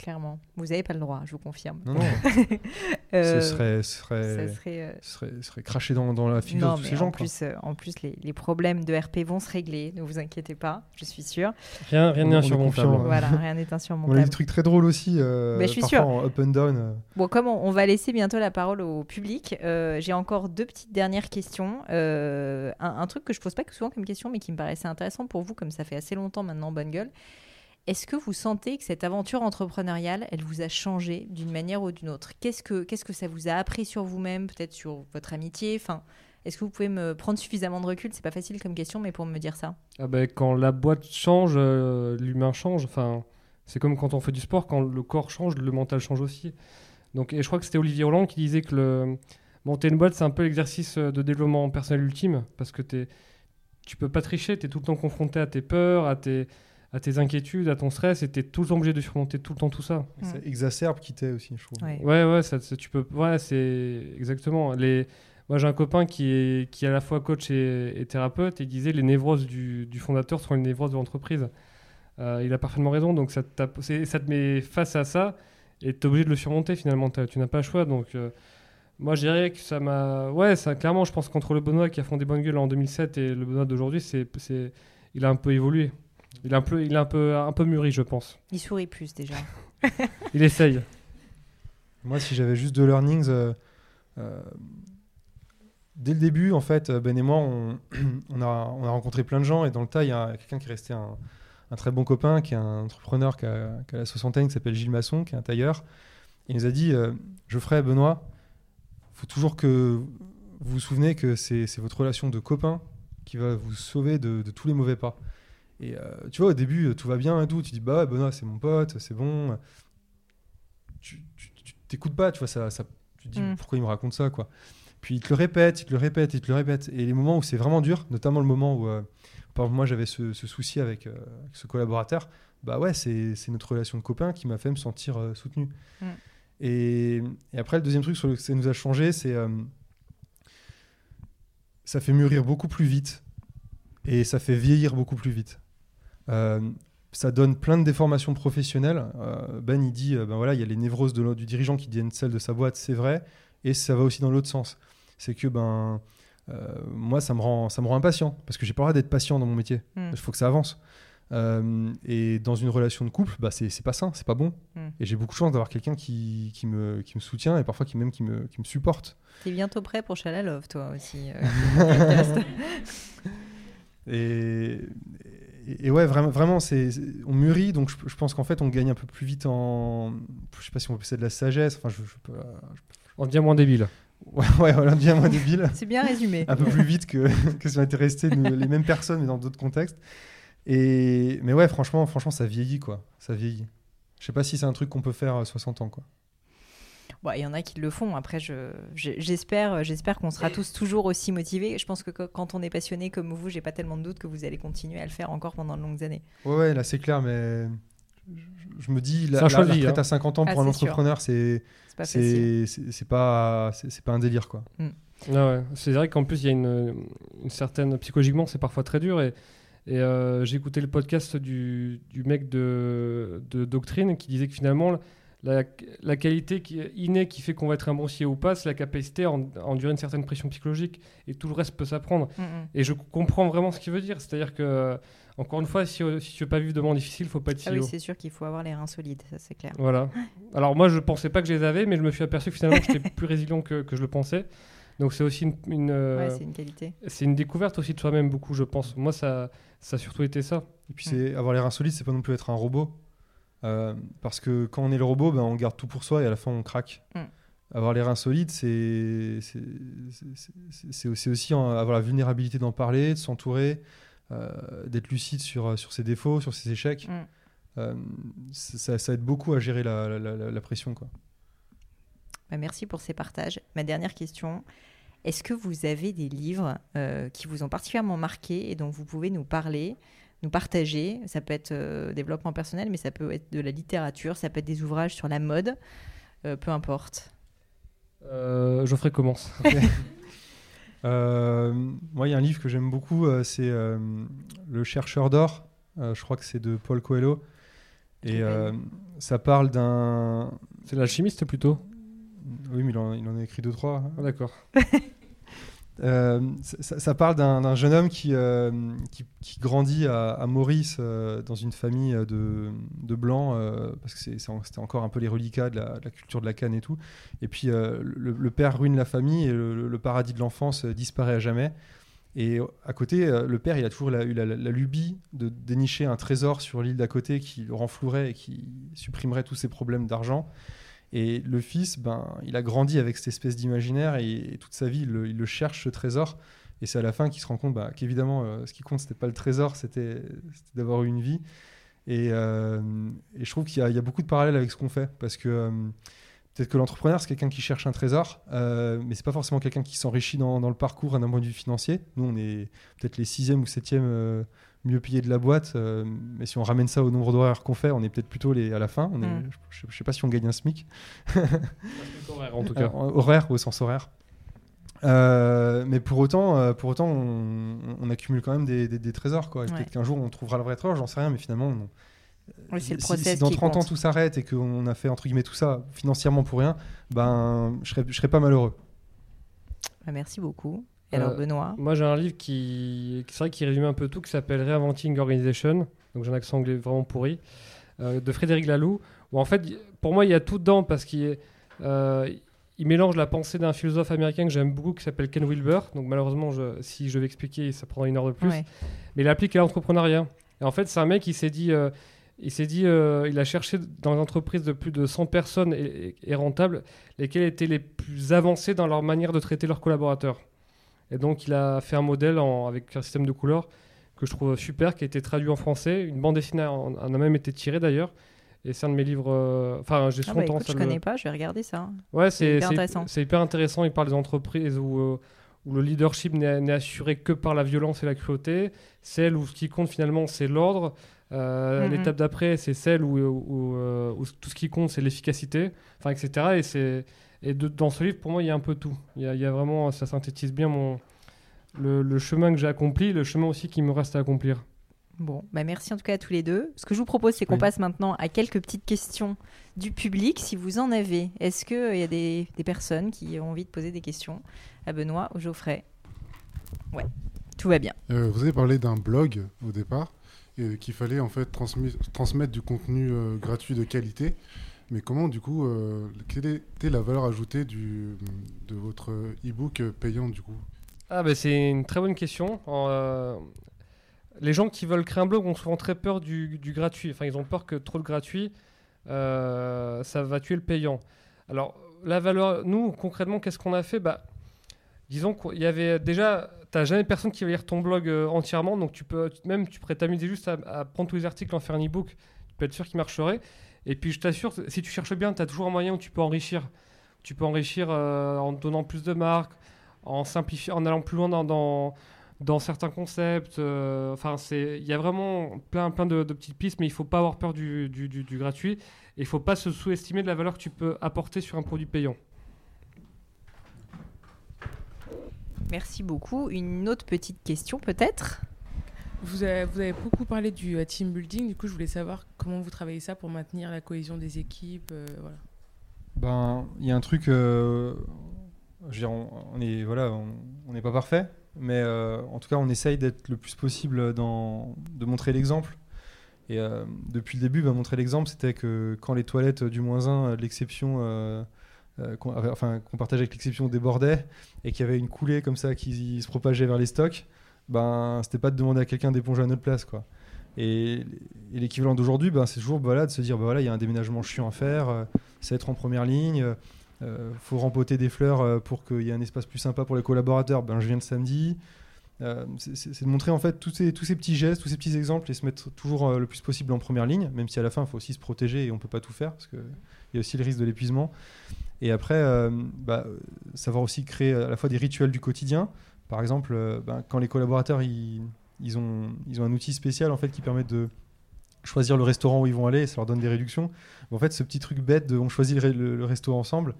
Clairement. Vous n'avez pas le droit, je vous confirme. Non, non. Euh, ce serait, ce serait, ça serait, euh, serait, serait craché dans, dans la figure Non, de tous ces gens. en plus, euh, en plus les, les problèmes de RP vont se régler, ne vous inquiétez pas, je suis sûre. Rien n'est on est insurmontable. confiant, Voilà, rien n'est On a insurmontable. des trucs très drôles aussi, euh, Mais je suis parfois sûre. en up and down. Bon, comme on, on va laisser bientôt la parole au public, euh, j'ai encore deux petites dernières questions. Euh, un, un truc que je pose pas souvent comme question, mais qui me paraissait intéressant pour vous, comme ça fait assez longtemps maintenant, Bonne Gueule. Est-ce que vous sentez que cette aventure entrepreneuriale, elle vous a changé d'une manière ou d'une autre? Qu'est-ce que qu'est-ce que ça vous a appris sur vous-même, peut-être sur votre amitié? Enfin, est-ce que vous pouvez me prendre suffisamment de recul? C'est pas facile comme question, mais pour me dire ça. Ah ben, quand la boîte change, euh, l'humain change. Enfin, c'est comme quand on fait du sport, quand le corps change, le mental change aussi. Donc, et je crois que c'était Olivier Roland qui disait que le... monter une boîte, c'est un peu l'exercice euh, de développement personnel ultime, parce que t'es... tu peux pas tricher, tu es tout le temps confronté à tes peurs, à tes, à tes inquiétudes, à ton stress, et tu es tout le temps obligé de surmonter tout le temps tout ça. Ça exacerbe qui t'es aussi, je trouve. Ouais. Ouais, ouais, ça, ça- tu peux. Ouais, c'est exactement. Les... Moi, j'ai un copain qui est, qui est à la fois coach et, et thérapeute et il disait les névroses du, du fondateur sont les névroses de l'entreprise. Euh, il a parfaitement raison. Donc, ça ça te met face à ça et tu es obligé de le surmonter finalement. Tu n'as pas le choix. Donc, euh, moi, je dirais que ça m'a. Ouais, ça, clairement, je pense qu'entre le Benoît qui a fondé Bonne Gueule en 2007 et le Benoît d'aujourd'hui, c'est, c'est, il a un peu évolué. Il a un peu, il a un peu, un peu mûri, je pense. Il sourit plus déjà. Il essaye. Moi, si j'avais juste deux learnings, euh, euh, dès le début, en fait, Ben et moi, on, on a, on a rencontré plein de gens et dans le tas, il y a quelqu'un qui est resté un, un très bon copain, qui est un entrepreneur qui a, qui a la soixantaine, qui s'appelle Gilles Masson, qui est un tailleur. Il nous a dit euh, Geoffrey, Benoît, faut toujours que vous vous souvenez que c'est c'est votre relation de copain qui va vous sauver de, de tous les mauvais pas. Et euh, tu vois, au début, tout va bien et tout. Tu dis, bah Benoît, c'est mon pote, c'est bon. Tu t'écoutes pas, tu vois, ça, ça, tu te dis, Mm. pourquoi il me raconte ça, quoi? Puis il te le répète, il te le répète, il te le répète. Et les moments où c'est vraiment dur, notamment le moment où, euh, par exemple, moi, j'avais ce, ce souci avec, euh, avec ce collaborateur, bah ouais, c'est notre relation de copain qui m'a fait me sentir soutenu. Mm. Et, et après, le deuxième truc sur lequel ça nous a changé, c'est. ça fait mûrir beaucoup plus vite et ça fait vieillir beaucoup plus vite. Euh, ça donne plein de déformations professionnelles. Euh, ben, il dit, euh, ben voilà, il y a les névroses de du dirigeant qui deviennent celles de sa boîte, c'est vrai, et ça va aussi dans l'autre sens. C'est que ben, euh, moi, ça me rend, ça me rend impatient parce que j'ai pas le droit d'être patient dans mon métier. Mm. Il faut que ça avance. Euh, et dans une relation de couple, bah, c'est pas sain, c'est pas bon. Mm. Et j'ai beaucoup de chance d'avoir quelqu'un qui, qui, me, qui me soutient et parfois qui même qui me, qui me supporte. T'es bientôt prêt pour Chalalove, toi aussi. euh. Et, et, et ouais, vraiment, vraiment c'est, c'est- on mûrit, donc je, je pense qu'en fait, on gagne un peu plus vite en. Je sais pas si on peut ça de la sagesse. Enfin, je, je peux- On devient moins débile. ouais, ouais, voilà, bien moins débile. C'est bien résumé. un peu plus vite que, que si on était resté les mêmes personnes, mais dans d'autres contextes. Et, mais ouais, franchement, franchement, ça vieillit, quoi. Ça vieillit. Je sais pas si c'est un truc qu'on peut faire à 60 ans, quoi. Bon, Il y en a qui le font. Après, je- je- j'espère j'espère qu'on sera tous toujours aussi motivés. Je pense que quand on est passionné comme vous, j'ai pas tellement de doute que vous allez continuer à le faire encore pendant de longues années. Ouais, ouais, là, c'est clair, mais je, je me dis, la, retraite hein. à 50 ans Ah, pour un entrepreneur, c'est C'est pas pas, c'est c'est pas un délire, quoi. Ah ouais. C'est vrai qu'en plus, il y a une, une certaine. Psychologiquement, c'est parfois très dur. Et, et euh, j'ai écouté le podcast du, du mec de, de Doctrine qui disait que finalement, la, la qualité qui, innée qui fait qu'on va être un bon CEO ou pas, c'est la capacité à, en- à endurer une certaine pression psychologique. Et tout le reste peut s'apprendre. Mm, mm. Et je comprends vraiment ce qu'il veut dire. C'est-à-dire que, encore une fois, si, si tu veux pas vivre de moments difficiles, il faut pas être Ah CEO. oui, c'est sûr qu'il faut avoir les reins solides, ça c'est clair. Voilà. Alors moi, je pensais pas que je les avais, mais je me suis aperçu que finalement, j'étais plus résilient que, que je le pensais. Donc c'est aussi une, une, euh, Ouais, c'est une qualité. c'est une découverte aussi de soi-même beaucoup, je pense. Moi, ça, ça a surtout été ça. Et puis, c'est avoir les reins solides, c'est pas non plus être un robot. Euh, parce que quand on est le robot, ben, on garde tout pour soi et à la fin, on craque. Mm. Avoir les reins solides, c'est aussi, en- avoir la vulnérabilité d'en parler, de s'entourer, euh, d'être lucide sur, sur ses défauts, sur ses échecs. Mm. Euh, ça, ça aide beaucoup à gérer la, la- la- la pression. Quoi. Bah, merci pour ces partages. Ma dernière question. Est-ce que vous avez des livres qui vous ont particulièrement marqué et dont vous pouvez nous parler, nous partager Ça peut être euh, développement personnel, mais ça peut être de la littérature, ça peut être des ouvrages sur la mode, euh, peu importe. Euh, Geoffrey commence. Euh, moi, il y a un livre que j'aime beaucoup, euh, c'est euh, Le chercheur d'or. Euh, je crois que c'est de Paul Coelho. Et euh, ça parle d'un. C'est l'alchimiste plutôt? Oui, mais il en, il en a écrit deux, trois. Ah, D'accord. Euh, ça, parle d'un jeune homme qui, euh, qui, grandit à, Maurice euh, dans une famille de, de blancs, parce que c'était encore un peu les reliquats de la, culture de la canne et tout. Et puis le, père ruine la famille et le, paradis de l'enfance disparaît à jamais. Et à côté, le père, il a toujours eu la- la lubie de dénicher un trésor sur l'île d'à côté qui le renflouerait et qui supprimerait tous ses problèmes d'argent. Et le fils, ben, il a grandi avec cette espèce d'imaginaire et, toute sa vie, il le, cherche ce trésor. Et c'est à la fin qu'il se rend compte bah, qu'évidemment, euh, ce qui compte, c'était pas le trésor, c'était d'avoir eu une vie. Et, euh, je trouve qu'il y, a- beaucoup de parallèles avec ce qu'on fait, parce que euh, peut-être que l'entrepreneur, c'est quelqu'un qui cherche un trésor, euh, mais c'est pas forcément quelqu'un qui s'enrichit dans, le parcours d'un point de vue financier. Nous, on est peut-être les sixième ou septième mieux payés de la boîte, euh, mais si on ramène ça au nombre d'horaires qu'on fait, on est peut-être plutôt les, à la fin. On est, Mm. je, je sais pas si on gagne un SMIC. En tout Euh, cas. horaire au sens horaire. Euh, mais pour autant, euh, pour autant on, on accumule quand même des, des- des trésors. Quoi. Et Ouais. Peut-être qu'un jour on trouvera le vrai trésor, j'en sais rien, mais finalement, on- Oui, c'est le si- dans qui 30 ans tout s'arrête et qu'on a fait entre guillemets tout ça financièrement pour rien, ben, je serais, je serais pas malheureux. Bah, merci beaucoup. Et alors, Euh, Benoît Moi, j'ai un livre qui, c'est vrai, qui résume un peu tout, qui s'appelle Reinventing Organization. Donc, j'ai un accent anglais vraiment pourri. euh, de Frédéric Laloux. Où en fait, pour moi, il y a tout dedans parce qu'il euh, il mélange la pensée d'un philosophe américain que j'aime beaucoup qui s'appelle Ken Wilber. Donc, malheureusement, je- si je vais expliquer, ça prendra une heure de plus. Ouais. mais il applique à l'entrepreneuriat. Et en fait, c'est un mec qui s'est dit, euh, il s'est dit, euh, il a cherché dans les entreprises de plus de 100 personnes et, et rentables, lesquelles étaient les plus avancées dans leur manière de traiter leurs collaborateurs. Et donc, il a fait un modèle en- avec un système de couleurs que je trouve super, qui a été traduit en français. Une bande dessinée en, en a même été tirée d'ailleurs. Et c'est un de mes livres. euh, Enfin, j'ai Ah souvent bah, tendance écoute, à je le- connais pas, je vais regarder ça. Ouais, C'est hyper intéressant. c'est hyper intéressant. Il parle des entreprises où, euh, où le leadership n'est assuré que par la violence et la cruauté. Celle où ce qui compte finalement, c'est l'ordre. Euh, Mhm. L'étape d'après, c'est celle où, où, euh, où tout ce qui compte, c'est l'efficacité, enfin, etc. Et, c'est- et de- dans ce livre, pour moi, il y a un peu tout. Il y a, il y a vraiment, ça synthétise bien mon, le, le chemin que j'ai accompli, le chemin aussi qui me reste à accomplir. Bon, bah merci en tout cas à tous les deux. Ce que je vous propose, c'est qu'on Oui. passe maintenant à quelques petites questions du public, si vous en avez. Est-ce qu'il y a des, des personnes qui ont envie de poser des questions à Benoît ou Geoffrey? Ouais, tout va bien. Euh, vous avez parlé d'un blog au départ et qu'il fallait en fait transmettre du contenu euh, gratuit de qualité. Mais comment du coup, euh, quelle était la valeur ajoutée du, de votre e-book payant du coup? Ah bah c'est une très bonne question. Euh, les gens qui veulent créer un blog ont souvent très peur du, du gratuit. Enfin, ils ont peur que trop de gratuit, euh, ça va tuer le payant. Alors, la valeur, nous, concrètement, qu'est-ce qu'on a fait? Bah, Disons qu'il y avait déjà, tu n'as jamais personne qui va lire ton blog entièrement, donc tu peux, même tu pourrais t'amuser juste à, à prendre tous les articles, en faire un e-book, tu peux être sûr qu'il marcherait. Et puis, je t'assure, si tu cherches bien, tu as toujours un moyen où tu peux enrichir. Tu peux enrichir euh, en donnant plus de marques, en simplifiant, en allant plus loin dans, certains concepts. euh, Enfin, c'est, il y a vraiment plein, plein de, petites pistes, mais il faut pas avoir peur du- du gratuit. Et il faut pas se sous-estimer de la valeur que tu peux apporter sur un produit payant. Merci beaucoup. Une autre petite question peut-être? Vous avez, beaucoup parlé du euh, team building, du coup je voulais savoir comment vous travaillez ça pour maintenir la cohésion des équipes. euh. Ben, il y a un truc. euh, on, on est voilà, on on n'est pas parfait, mais en tout cas, on essaye d'être le plus possible dans de montrer l'exemple. Et depuis le début, ben, montrer l'exemple, c'était que quand les toilettes du moins 1, de l'exception, qu'on enfin, qu'on partageait avec l'exception débordaient et qu'il y avait une coulée comme ça qui se propageait vers les stocks, ben, c'était pas de demander à quelqu'un d'éponger à notre place, quoi. Et, l'équivalent d'aujourd'hui, ben, c'est toujours voilà, de se dire, ben, voilà, il y a un déménagement chiant à faire, euh, c'est être en première ligne, euh, euh, faut rempoter des fleurs euh, pour qu'il y ait un espace plus sympa pour les collaborateurs, ben, je viens le samedi. Euh, c'est- de montrer en fait tous ces, petits gestes, tous ces petits exemples et se mettre toujours le plus possible en première ligne, même si à la fin il faut aussi se protéger et on peut pas tout faire parce qu'il y a aussi le risque de l'épuisement. Et après, bah, savoir aussi créer à la fois des rituels du quotidien. Par exemple, euh, ben, quand les collaborateurs ils, ont, ils ont un outil spécial en fait qui permet de choisir le restaurant où ils vont aller ça leur donne des réductions. En fait, ce petit truc bête de on choisit le, le- resto ensemble,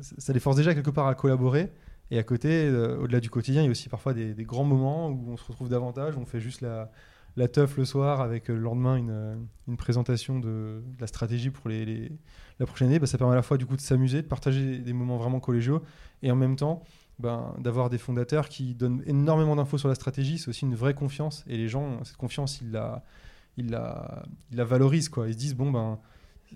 ça les force déjà quelque part à collaborer. Et à côté, euh, au-delà du quotidien, il y a aussi parfois des, grands moments où on se retrouve davantage, on fait juste la, la teuf le soir avec le lendemain une, une présentation de, la stratégie pour les la prochaine année. Bah, ça permet à la fois du coup de s'amuser, de partager des moments vraiment collégiaux et en même temps ben, d'avoir des fondateurs qui donnent énormément d'infos sur la stratégie. C'est aussi une vraie confiance et les gens, cette confiance, ils la, ils la, valorisent. Quoi. Ils se disent bon, ben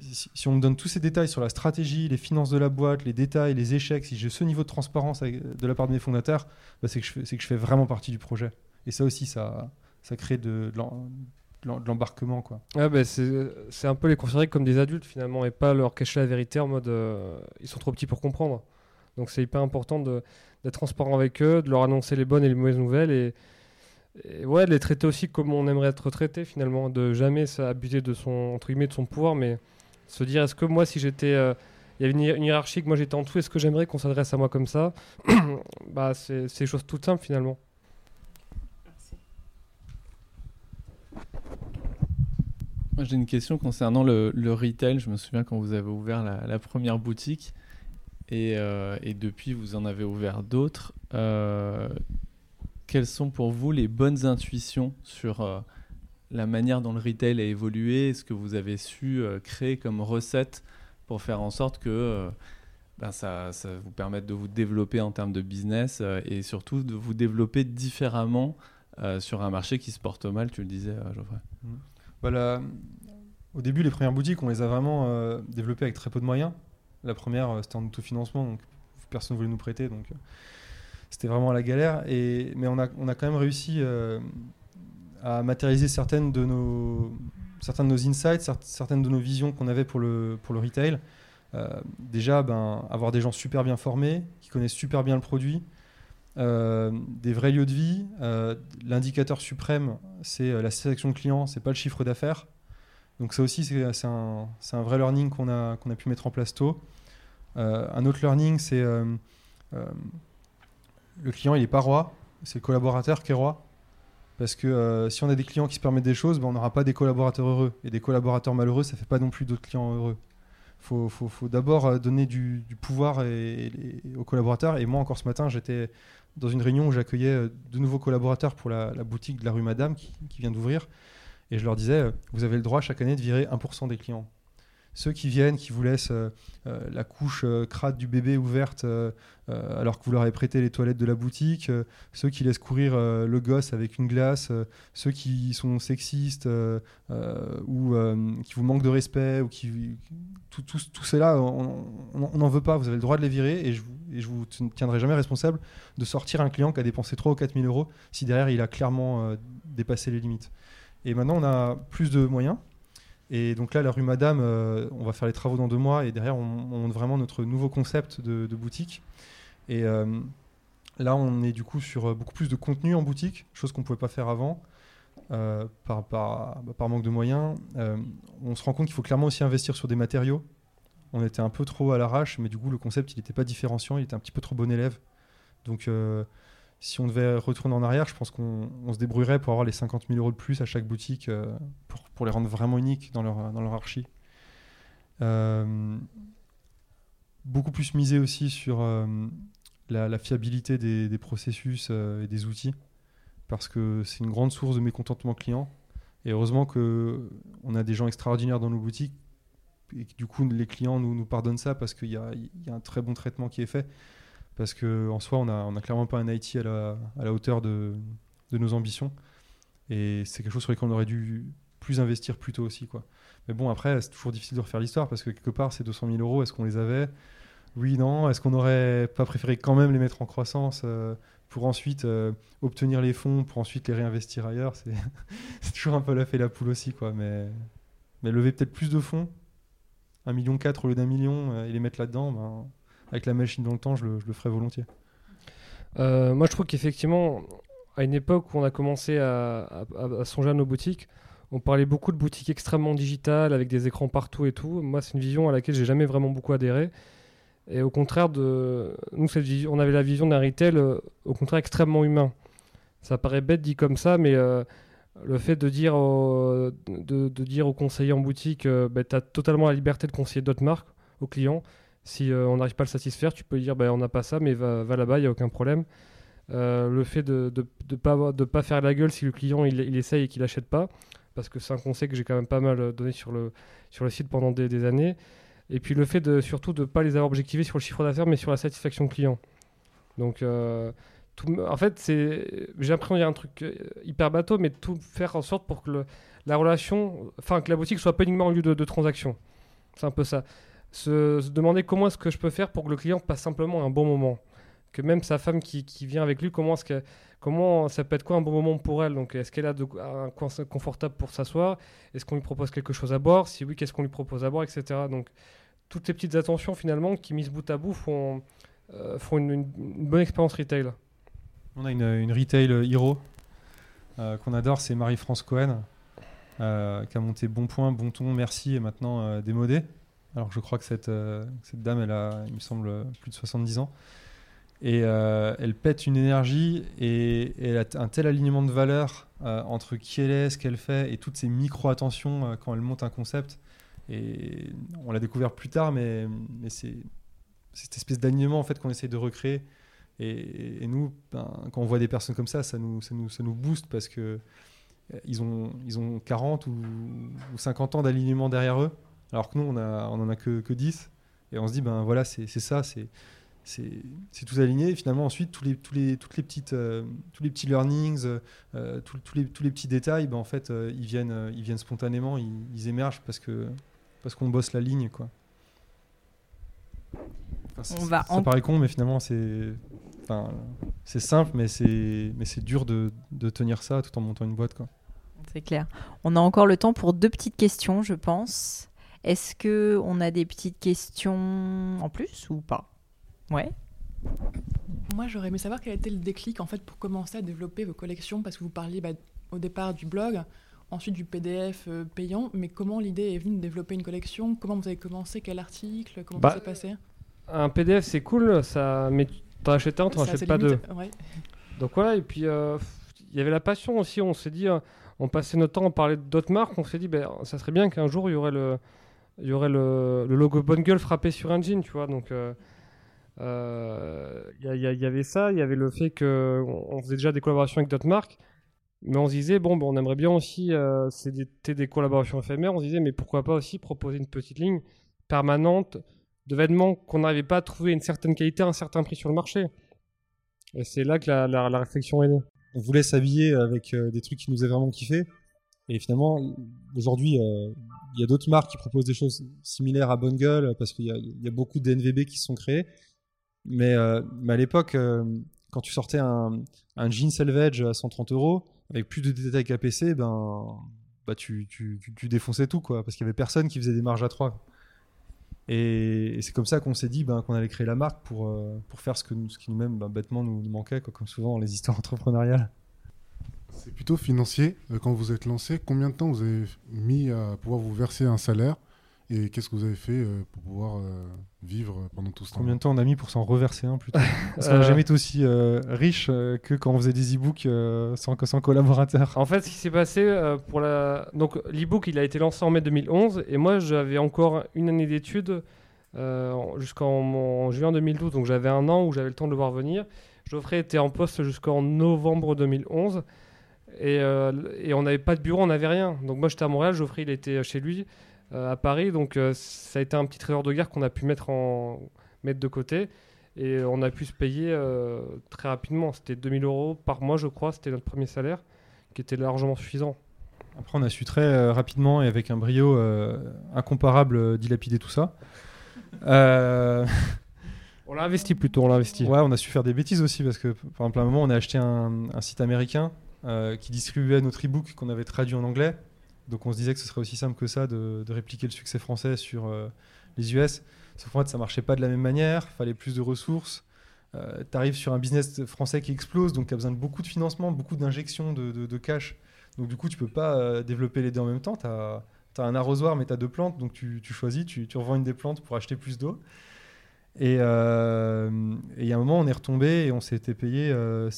si, on me donne tous ces détails sur la stratégie, les finances de la boîte, les détails, les échecs, si j'ai ce niveau de transparence de la part de mes fondateurs, bah c'est que, que je fais vraiment partie du projet. Et ça aussi, ça, ça crée de, l'embarquement. Ah bah c'est un peu les considérer comme des adultes finalement et pas leur cacher la vérité en mode euh, ils sont trop petits pour comprendre. Donc c'est hyper important d'être transparent avec eux, de leur annoncer les bonnes et les mauvaises nouvelles et, ouais, de les traiter aussi comme on aimerait être traité finalement, de jamais abuser de son, entre guillemets, de son pouvoir, mais se dire, est-ce que moi, si j'étais. Euh, il y avait une, hiérarchie que moi j'étais en dessous, est-ce que j'aimerais qu'on s'adresse à moi comme ça? Bah, C'est des choses toutes simples finalement. Moi j'ai une question concernant le, retail. Je me souviens quand vous avez ouvert la, première boutique et, euh, et, depuis vous en avez ouvert d'autres. Euh, quelles sont pour vous les bonnes intuitions sur la manière dont le retail a évolué, ce que vous avez su euh, créer comme recette pour faire en sorte que euh, ben ça, vous permette de vous développer en termes de business euh, et surtout de vous développer différemment sur un marché qui se porte mal, tu le disais, Geoffrey? Voilà. Mmh. Bah, au début, les premières boutiques, on les a vraiment développées avec très peu de moyens. La première, c'était en autofinancement, donc personne ne voulait nous prêter, donc c'était vraiment la galère. Et, mais on a, on a quand même réussi à matérialiser certaines de nos, certains de nos insights, certaines de nos visions qu'on avait pour le, pour le retail. Euh, déjà, ben, avoir des gens super bien formés, qui connaissent super bien le produit, euh, des vrais lieux de vie. Euh, l'indicateur suprême, c'est la sélection client, c'est pas le chiffre d'affaires. Donc ça aussi, c'est un, vrai learning qu'on a, pu mettre en place tôt. un autre learning, c'est le client, il est pas roi, c'est le collaborateur qui est roi. Parce que euh, si on a des clients qui se permettent des choses, ben, on n'aura pas des collaborateurs heureux. Et des collaborateurs malheureux, ça ne fait pas non plus d'autres clients heureux. Il faut, d'abord euh, donner du, pouvoir aux collaborateurs. Et moi, encore ce matin, j'étais dans une réunion où j'accueillais euh, de nouveaux collaborateurs pour la, boutique de la rue Madame qui vient d'ouvrir. Et je leur disais, vous avez le droit chaque année de virer 1% des clients ceux qui viennent, qui vous laissent euh, euh, la couche euh, crade du bébé ouverte alors que vous leur avez prêté les toilettes de la boutique, ceux qui laissent courir le gosse avec une glace, ceux qui sont sexistes ou qui vous manquent de respect, ou qui tout, tout, tout cela, on n'en veut pas. Vous avez le droit de les virer et je, et je vous tiendrai jamais responsable de sortir un client qui a dépensé 3 ou 4 000 euros si derrière il a clairement dépassé les limites. Et maintenant, on a plus de moyens. Et donc là, la rue Madame, euh, on va faire les travaux dans deux mois et derrière, on, monte vraiment notre nouveau concept de, boutique. Et euh, là, on est du coup sur euh, beaucoup plus de contenu en boutique, chose qu'on ne pouvait pas faire avant. par, par, par, manque de moyens. on se rend compte qu'il faut clairement aussi investir sur des matériaux. On était un peu trop à l'arrache, mais du coup, le concept, il n'était pas différenciant, il était un petit peu trop bon élève. Donc, si on devait retourner en arrière, je pense qu'on se débrouillerait pour avoir les 50 000 euros de plus à chaque boutique euh, pour, les rendre vraiment uniques dans leur, dans leur archi. Euh, beaucoup plus miser aussi sur euh, la, fiabilité des, processus et des outils, parce que c'est une grande source de mécontentement client. Et heureusement qu'on a des gens extraordinaires dans nos boutiques et que du coup les clients nous, pardonnent ça parce qu'il y a, un très bon traitement qui est fait parce qu'en soi, on n'a a clairement pas un IT à la, hauteur de, nos ambitions. Et c'est quelque chose sur lequel on aurait dû plus investir plus tôt aussi. Quoi. Mais bon, après, c'est toujours difficile de refaire l'histoire parce que quelque part, ces 200 000 euros, est-ce qu'on les avait? Oui, non. Est-ce qu'on n'aurait pas préféré quand même les mettre en croissance euh, pour ensuite euh, obtenir les fonds, pour ensuite les réinvestir ailleurs? C'est toujours un peu la fait la poule aussi. Quoi. Mais, mais lever peut-être plus de fonds, 1,4 million au lieu d'un million, euh, et les mettre là-dedans, ben, avec la machine dans le temps, je le, je ferais volontiers. Euh, moi, je trouve qu'effectivement, à une époque où on a commencé à, songer à nos boutiques, on parlait beaucoup de boutiques extrêmement digitales avec des écrans partout et tout. Moi, c'est une vision à laquelle j'ai jamais vraiment beaucoup adhéré. Et au contraire nous, on avait la vision d'un retail euh, au contraire extrêmement humain. Ça paraît bête dit comme ça, mais euh, le fait de dire, de, dire aux conseillers en boutique, bah, tu as totalement la liberté de conseiller d'autres marques aux clients, Si euh, on n'arrive pas à le satisfaire, tu peux dire bah, on n'a pas ça, mais va, là-bas, il n'y a aucun problème. Euh, le fait de ne pas, faire la gueule si le client il, essaye et qu'il n'achète pas, parce que c'est un conseil que j'ai quand même pas mal euh, donné sur le, site pendant des, années. Et puis le fait de surtout de ne pas les avoir objectivés sur le chiffre d'affaires, mais sur la satisfaction client. Donc, en fait, j'ai l'impression qu'il y a un truc hyper bateau, mais tout faire en sorte pour que la relation, enfin que la boutique soit pas uniquement un lieu de, de transaction. C'est un peu ça. Se, demander comment est-ce que je peux faire pour que le client passe simplement un bon moment. Que même sa femme qui, qui vient avec lui, comment que comment ça peut être quoi un bon moment pour elle? Donc est-ce qu'elle a de- un coin confortable pour s'asseoir? Est-ce qu'on lui propose quelque chose à boire? Si oui, qu'est-ce qu'on lui propose à boire, etc. Donc toutes ces petites attentions finalement qui mises bout à bout font, euh, font une, bonne expérience retail. On a une, une retail hero euh, qu'on adore, c'est Marie-France Cohen, euh, qui a monté Bon Point, Bon Ton, Merci et maintenant Démodé. Alors je crois que cette, euh, cette dame, elle a, il me semble, plus de 70 ans. Et euh, elle pète une énergie et, elle a un tel alignement de valeurs euh, entre qui elle est, ce qu'elle fait et toutes ces micro-attentions quand elle monte un concept. Et on l'a découvert plus tard, mais, mais c'est cette espèce d'alignement en fait qu'on essaye de recréer. Et, nous, ben, quand on voit des personnes comme ça, ça nous, ça nous, ça nous booste parce que ils ont, ils ont 40 ou, ou 50 ans d'alignement derrière eux, alors que nous, on, a, on en a que, que 10. Et on se dit, ben voilà, c'est ça, c'est tout aligné. Et finalement, ensuite, tous les, tous les, toutes les petites, euh, tous les petits learnings, euh, les, tous les petits détails, ben, en fait, euh, ils, viennent, ils viennent spontanément, ils, ils émergent parce que parce qu'on bosse la ligne, quoi. Enfin, On va ça en- paraît con, mais finalement, c'est enfin, simple, mais c'est dur de, de tenir ça tout en montant une boîte. C'est clair. On a encore le temps pour deux petites questions, je pense. Est-ce que on a des petites questions en plus ou pas? Ouais. Moi, j'aurais aimé savoir quel a été le déclic en fait pour commencer à développer vos collections, parce que vous parliez bah, au départ du blog, ensuite du PDF euh, payant, mais comment l'idée est venue de développer une collection? Comment vous avez commencé? Quel article? Comment Bah, ça s'est passé? Un PDF c'est cool, ça, mais t'en achètes un, t'en achètes pas deux. ouais. Donc voilà, et puis euh, il y avait la passion aussi. On s'est dit, euh, on passait notre temps à parler d'autres marques. On s'est dit, ben, ça serait bien qu'un jour il y aurait le, il y aurait le, logo Bonne Gueule frappé sur un jean, tu vois. Donc euh, euh, il y, il il avait ça, il y avait le fait que on faisait déjà des collaborations avec d'autres marques. Mais on se disait, bon, on aimerait bien aussi, euh, c'était des collaborations éphémères, on se disait, mais pourquoi pas aussi proposer une petite ligne permanente de vêtements qu'on n'arrivait pas à trouver une certaine qualité un certain prix sur le marché. Et c'est là que la, réflexion est née. on voulait s'habiller avec euh, des trucs qui nous faisaient vraiment kiffer. Et finalement, aujourd'hui, euh, il y a d'autres marques qui proposent des choses similaires à Bonne Gueule parce qu'il y, a- beaucoup de NVB qui sont créés. Mais, euh, mais à l'époque, euh, quand tu sortais un, jean Selvage à 130 euros avec plus de détails qu'APC, ben, bah tu, défonçais tout quoi, parce qu'il y avait personne qui faisait des marges à 3. Et, c'est comme ça qu'on s'est dit ben, qu'on allait créer la marque pour, pour faire ce, que ce qui nous-mêmes ben, bêtement nous, nous manquait, quoi, comme souvent dans les histoires entrepreneuriales. C'est plutôt financier. Euh, Quand vous êtes lancé, combien de temps vous avez mis à pouvoir vous verser un salaire Et qu'est-ce que vous avez fait euh, pour pouvoir euh, vivre pendant tout ce temps Combien de temps on a mis pour s'en reverser un plutôt? Parce qu'on n'a Euh, jamais été aussi euh, riche que quand on faisait des e-books euh, sans, sans collaborateurs. En fait, ce qui s'est passé euh, pour la. Donc, l'e-book, il a été lancé en mai 2011 et moi, j'avais encore une année d'études euh, jusqu'en en juin 2012. Donc, j'avais un an où j'avais le temps de le voir venir. Geoffrey était en poste jusqu'en novembre 2011 et, euh, et on n'avait pas de bureau, on n'avait rien. Donc, moi, j'étais à Montréal, Geoffrey, il était chez lui euh, à Paris. Donc, euh, ça a été un petit trésor de guerre qu'on a pu mettre, en... mettre de côté. Et on a pu se payer très rapidement. C'était 2000 euros par mois, je crois. C'était notre premier salaire, qui était largement suffisant. Après, on a su très rapidement et avec un brio incomparable dilapider tout ça. Euh, On l'a investi plutôt, on l'a investi. ouais, on a su faire des bêtises aussi parce que, par exemple, à un moment, on a acheté un, un site américain euh, qui distribuait notre e-book qu'on avait traduit en anglais. Donc, on se disait que ce serait aussi simple que ça de, de répliquer le succès français sur euh, les US. Sauf qu'en fait, ça marchait pas de la même manière. Fallait plus de ressources. Euh, tu arrives sur un business français qui explose, donc tu as besoin de beaucoup de financement, beaucoup d'injections de, de- de cash. Donc du coup, tu peux pas euh, développer les deux en même temps. Tu as, un arrosoir, mais tu as deux plantes, donc tu, tu choisis, tu, tu revends une des plantes pour acheter plus d'eau. Et euh, il y a un moment, on est retombé et on s'était payé. euh,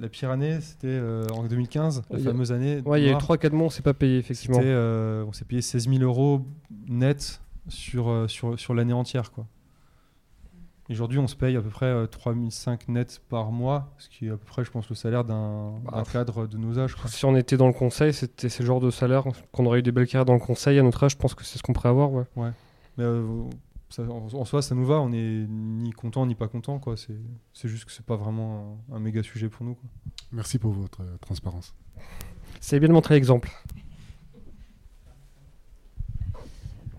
la pire année, c'était euh, en 2015, la fameuse année. Ouais, il y a eu noire. 3-4 mois, on s'est pas payé, effectivement. Euh, on s'est payé 16 000 euros net sur, sur, sur l'année entière. Quoi. Aujourd'hui, on se paye à peu près euh, 3005 nets par mois, ce qui est à peu près, je pense, le salaire d'un Bah, cadre de nos âges. quoi. Si on était dans le conseil, c'était ce genre de salaire qu'on aurait eu des belles carrières dans le conseil à notre âge. Je pense que c'est ce qu'on pourrait avoir. Ouais. Mais ça- en, en soi, ça nous va. On est ni content ni pas content. quoi. C'est c'est juste que c'est pas vraiment un, un méga sujet pour nous. quoi. Merci pour votre euh, transparence. C'est bien de montrer l'exemple.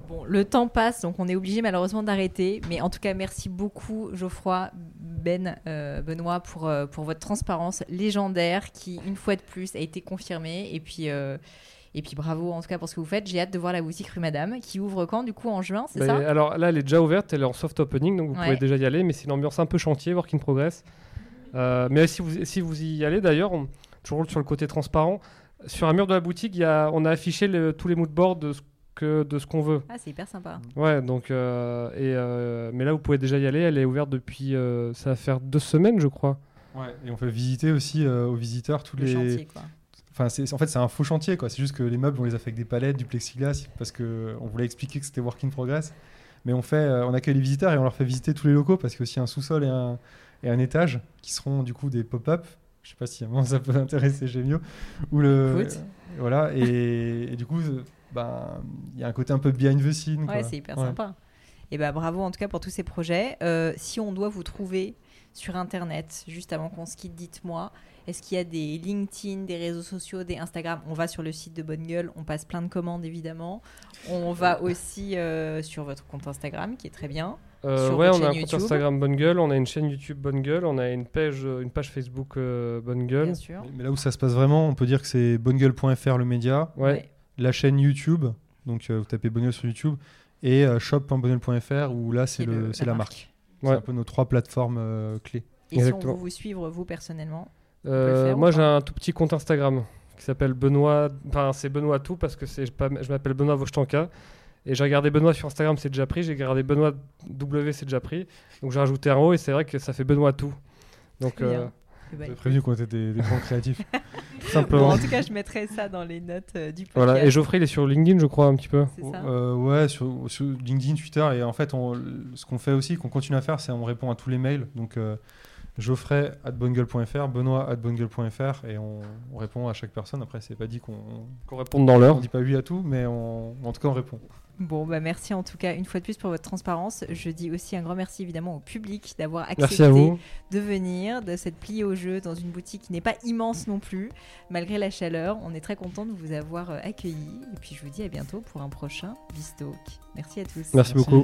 Bon, le temps passe, donc on est obligé malheureusement d'arrêter. Mais en tout cas, merci beaucoup Geoffroy, Ben, euh, Benoît pour, euh, pour votre transparence légendaire qui, une fois de plus, a été confirmée. Et puis, euh, et puis bravo en tout cas pour ce que vous faites. J'ai hâte de voir la boutique rue Madame qui ouvre quand du coup en juin, c'est Bah, ça? alors là, elle est déjà ouverte, elle est en soft opening, donc vous Ouais. pouvez déjà y aller, mais c'est une ambiance un peu chantier, work in progress. Euh, mais si vous, si vous y allez d'ailleurs, toujours sur le côté transparent, sur un mur de la boutique, il y a, on a affiché le- tous les moodboards de ce que- de ce qu'on veut. Ah, c'est hyper sympa. Ouais, donc, euh, et, euh, mais là, vous pouvez déjà y aller, elle est ouverte depuis, euh, ça va faire deux semaines, je crois. Et on fait visiter aussi euh, aux visiteurs tous Le les. chantier, quoi. Enfin, c'est- en fait, c'est un faux chantier. quoi. C'est juste que les meubles, on les a fait avec des palettes, du plexiglas, parce qu'on voulait expliquer que c'était work in progress. Mais on, fait, euh, on accueille les visiteurs et on leur fait visiter tous les locaux parce qu'il y a aussi un sous-sol et un, et un étage qui seront du coup des pop-up. Je sais pas si ça peut intéresser Gémio. Ou le, Écoute. voilà, et, et du coup, euh, ben, il y a un côté un peu behind the scene. Ouais, c'est hyper Ouais. sympa. Et bah bravo en tout cas pour tous ces projets. Euh, si on doit vous trouver sur internet, juste avant qu'on se quitte, dites-moi, est-ce qu'il y a des LinkedIn, des réseaux sociaux, des Instagram? On va sur le site de Bonne Gueule, on passe plein de commandes évidemment. On va aussi euh, sur votre compte Instagram qui est très bien. Euh, ouais, on a un compte. Instagram Bonne Gueule, on a une chaîne YouTube Bonne Gueule, on a une page, euh, une page Facebook euh, Bonne Gueule. Bien sûr. Mais, mais là où ça se passe vraiment, on peut dire que c'est bonnegueule.fr le média, Ouais. la chaîne YouTube, donc euh, vous tapez Bonne Gueule sur YouTube, et euh, shop.bonnegueule.fr où là c'est la la, marque. marque. C'est Ouais. un peu nos trois plateformes euh, clés. Et si on Exactement. veut vous suivre, vous personnellement? Euh, moi, j'ai un tout petit compte Instagram qui s'appelle Benoît. Enfin, c'est Benoît tout parce que c'est je pas- je m'appelle Benoît Vochtanka. Et j'ai regardé Benoît sur Instagram, c'est déjà pris. J'ai regardé Benoît W, c'est déjà pris. Donc j'ai rajouté un O et c'est vrai que ça fait Benoît tout. Donc euh, Eh ben, prévenu qu'on était des, des grands créatifs. Bon, simplement. en tout cas, je mettrai ça dans les notes euh, du podcast. Voilà. Et Geoffrey, il est sur LinkedIn, je crois, un petit peu. C'est ça Euh, ouais, sur, sur LinkedIn, Twitter, et en fait, on- ce qu'on fait aussi, qu'on continue à faire, c'est on répond à tous les mails. Donc, euh, Geoffrey at bonnegueule.fr, Benoît at bonnegueule.fr, et on, on répond à chaque personne. Après, c'est pas dit qu'on Qu'on réponde dans on l'heure. dit pas oui à tout, mais on, en tout cas, on répond. Bon, bah merci en tout cas une fois de plus pour votre transparence. Je dis aussi un grand merci évidemment au public d'avoir accepté Merci à vous. de venir, de s'être plié au jeu dans une boutique qui n'est pas immense non plus, malgré la chaleur. On est très content de vous avoir euh, accueillis. Et puis je vous dis à bientôt pour un prochain Bistalk. Merci à tous. Merci beaucoup.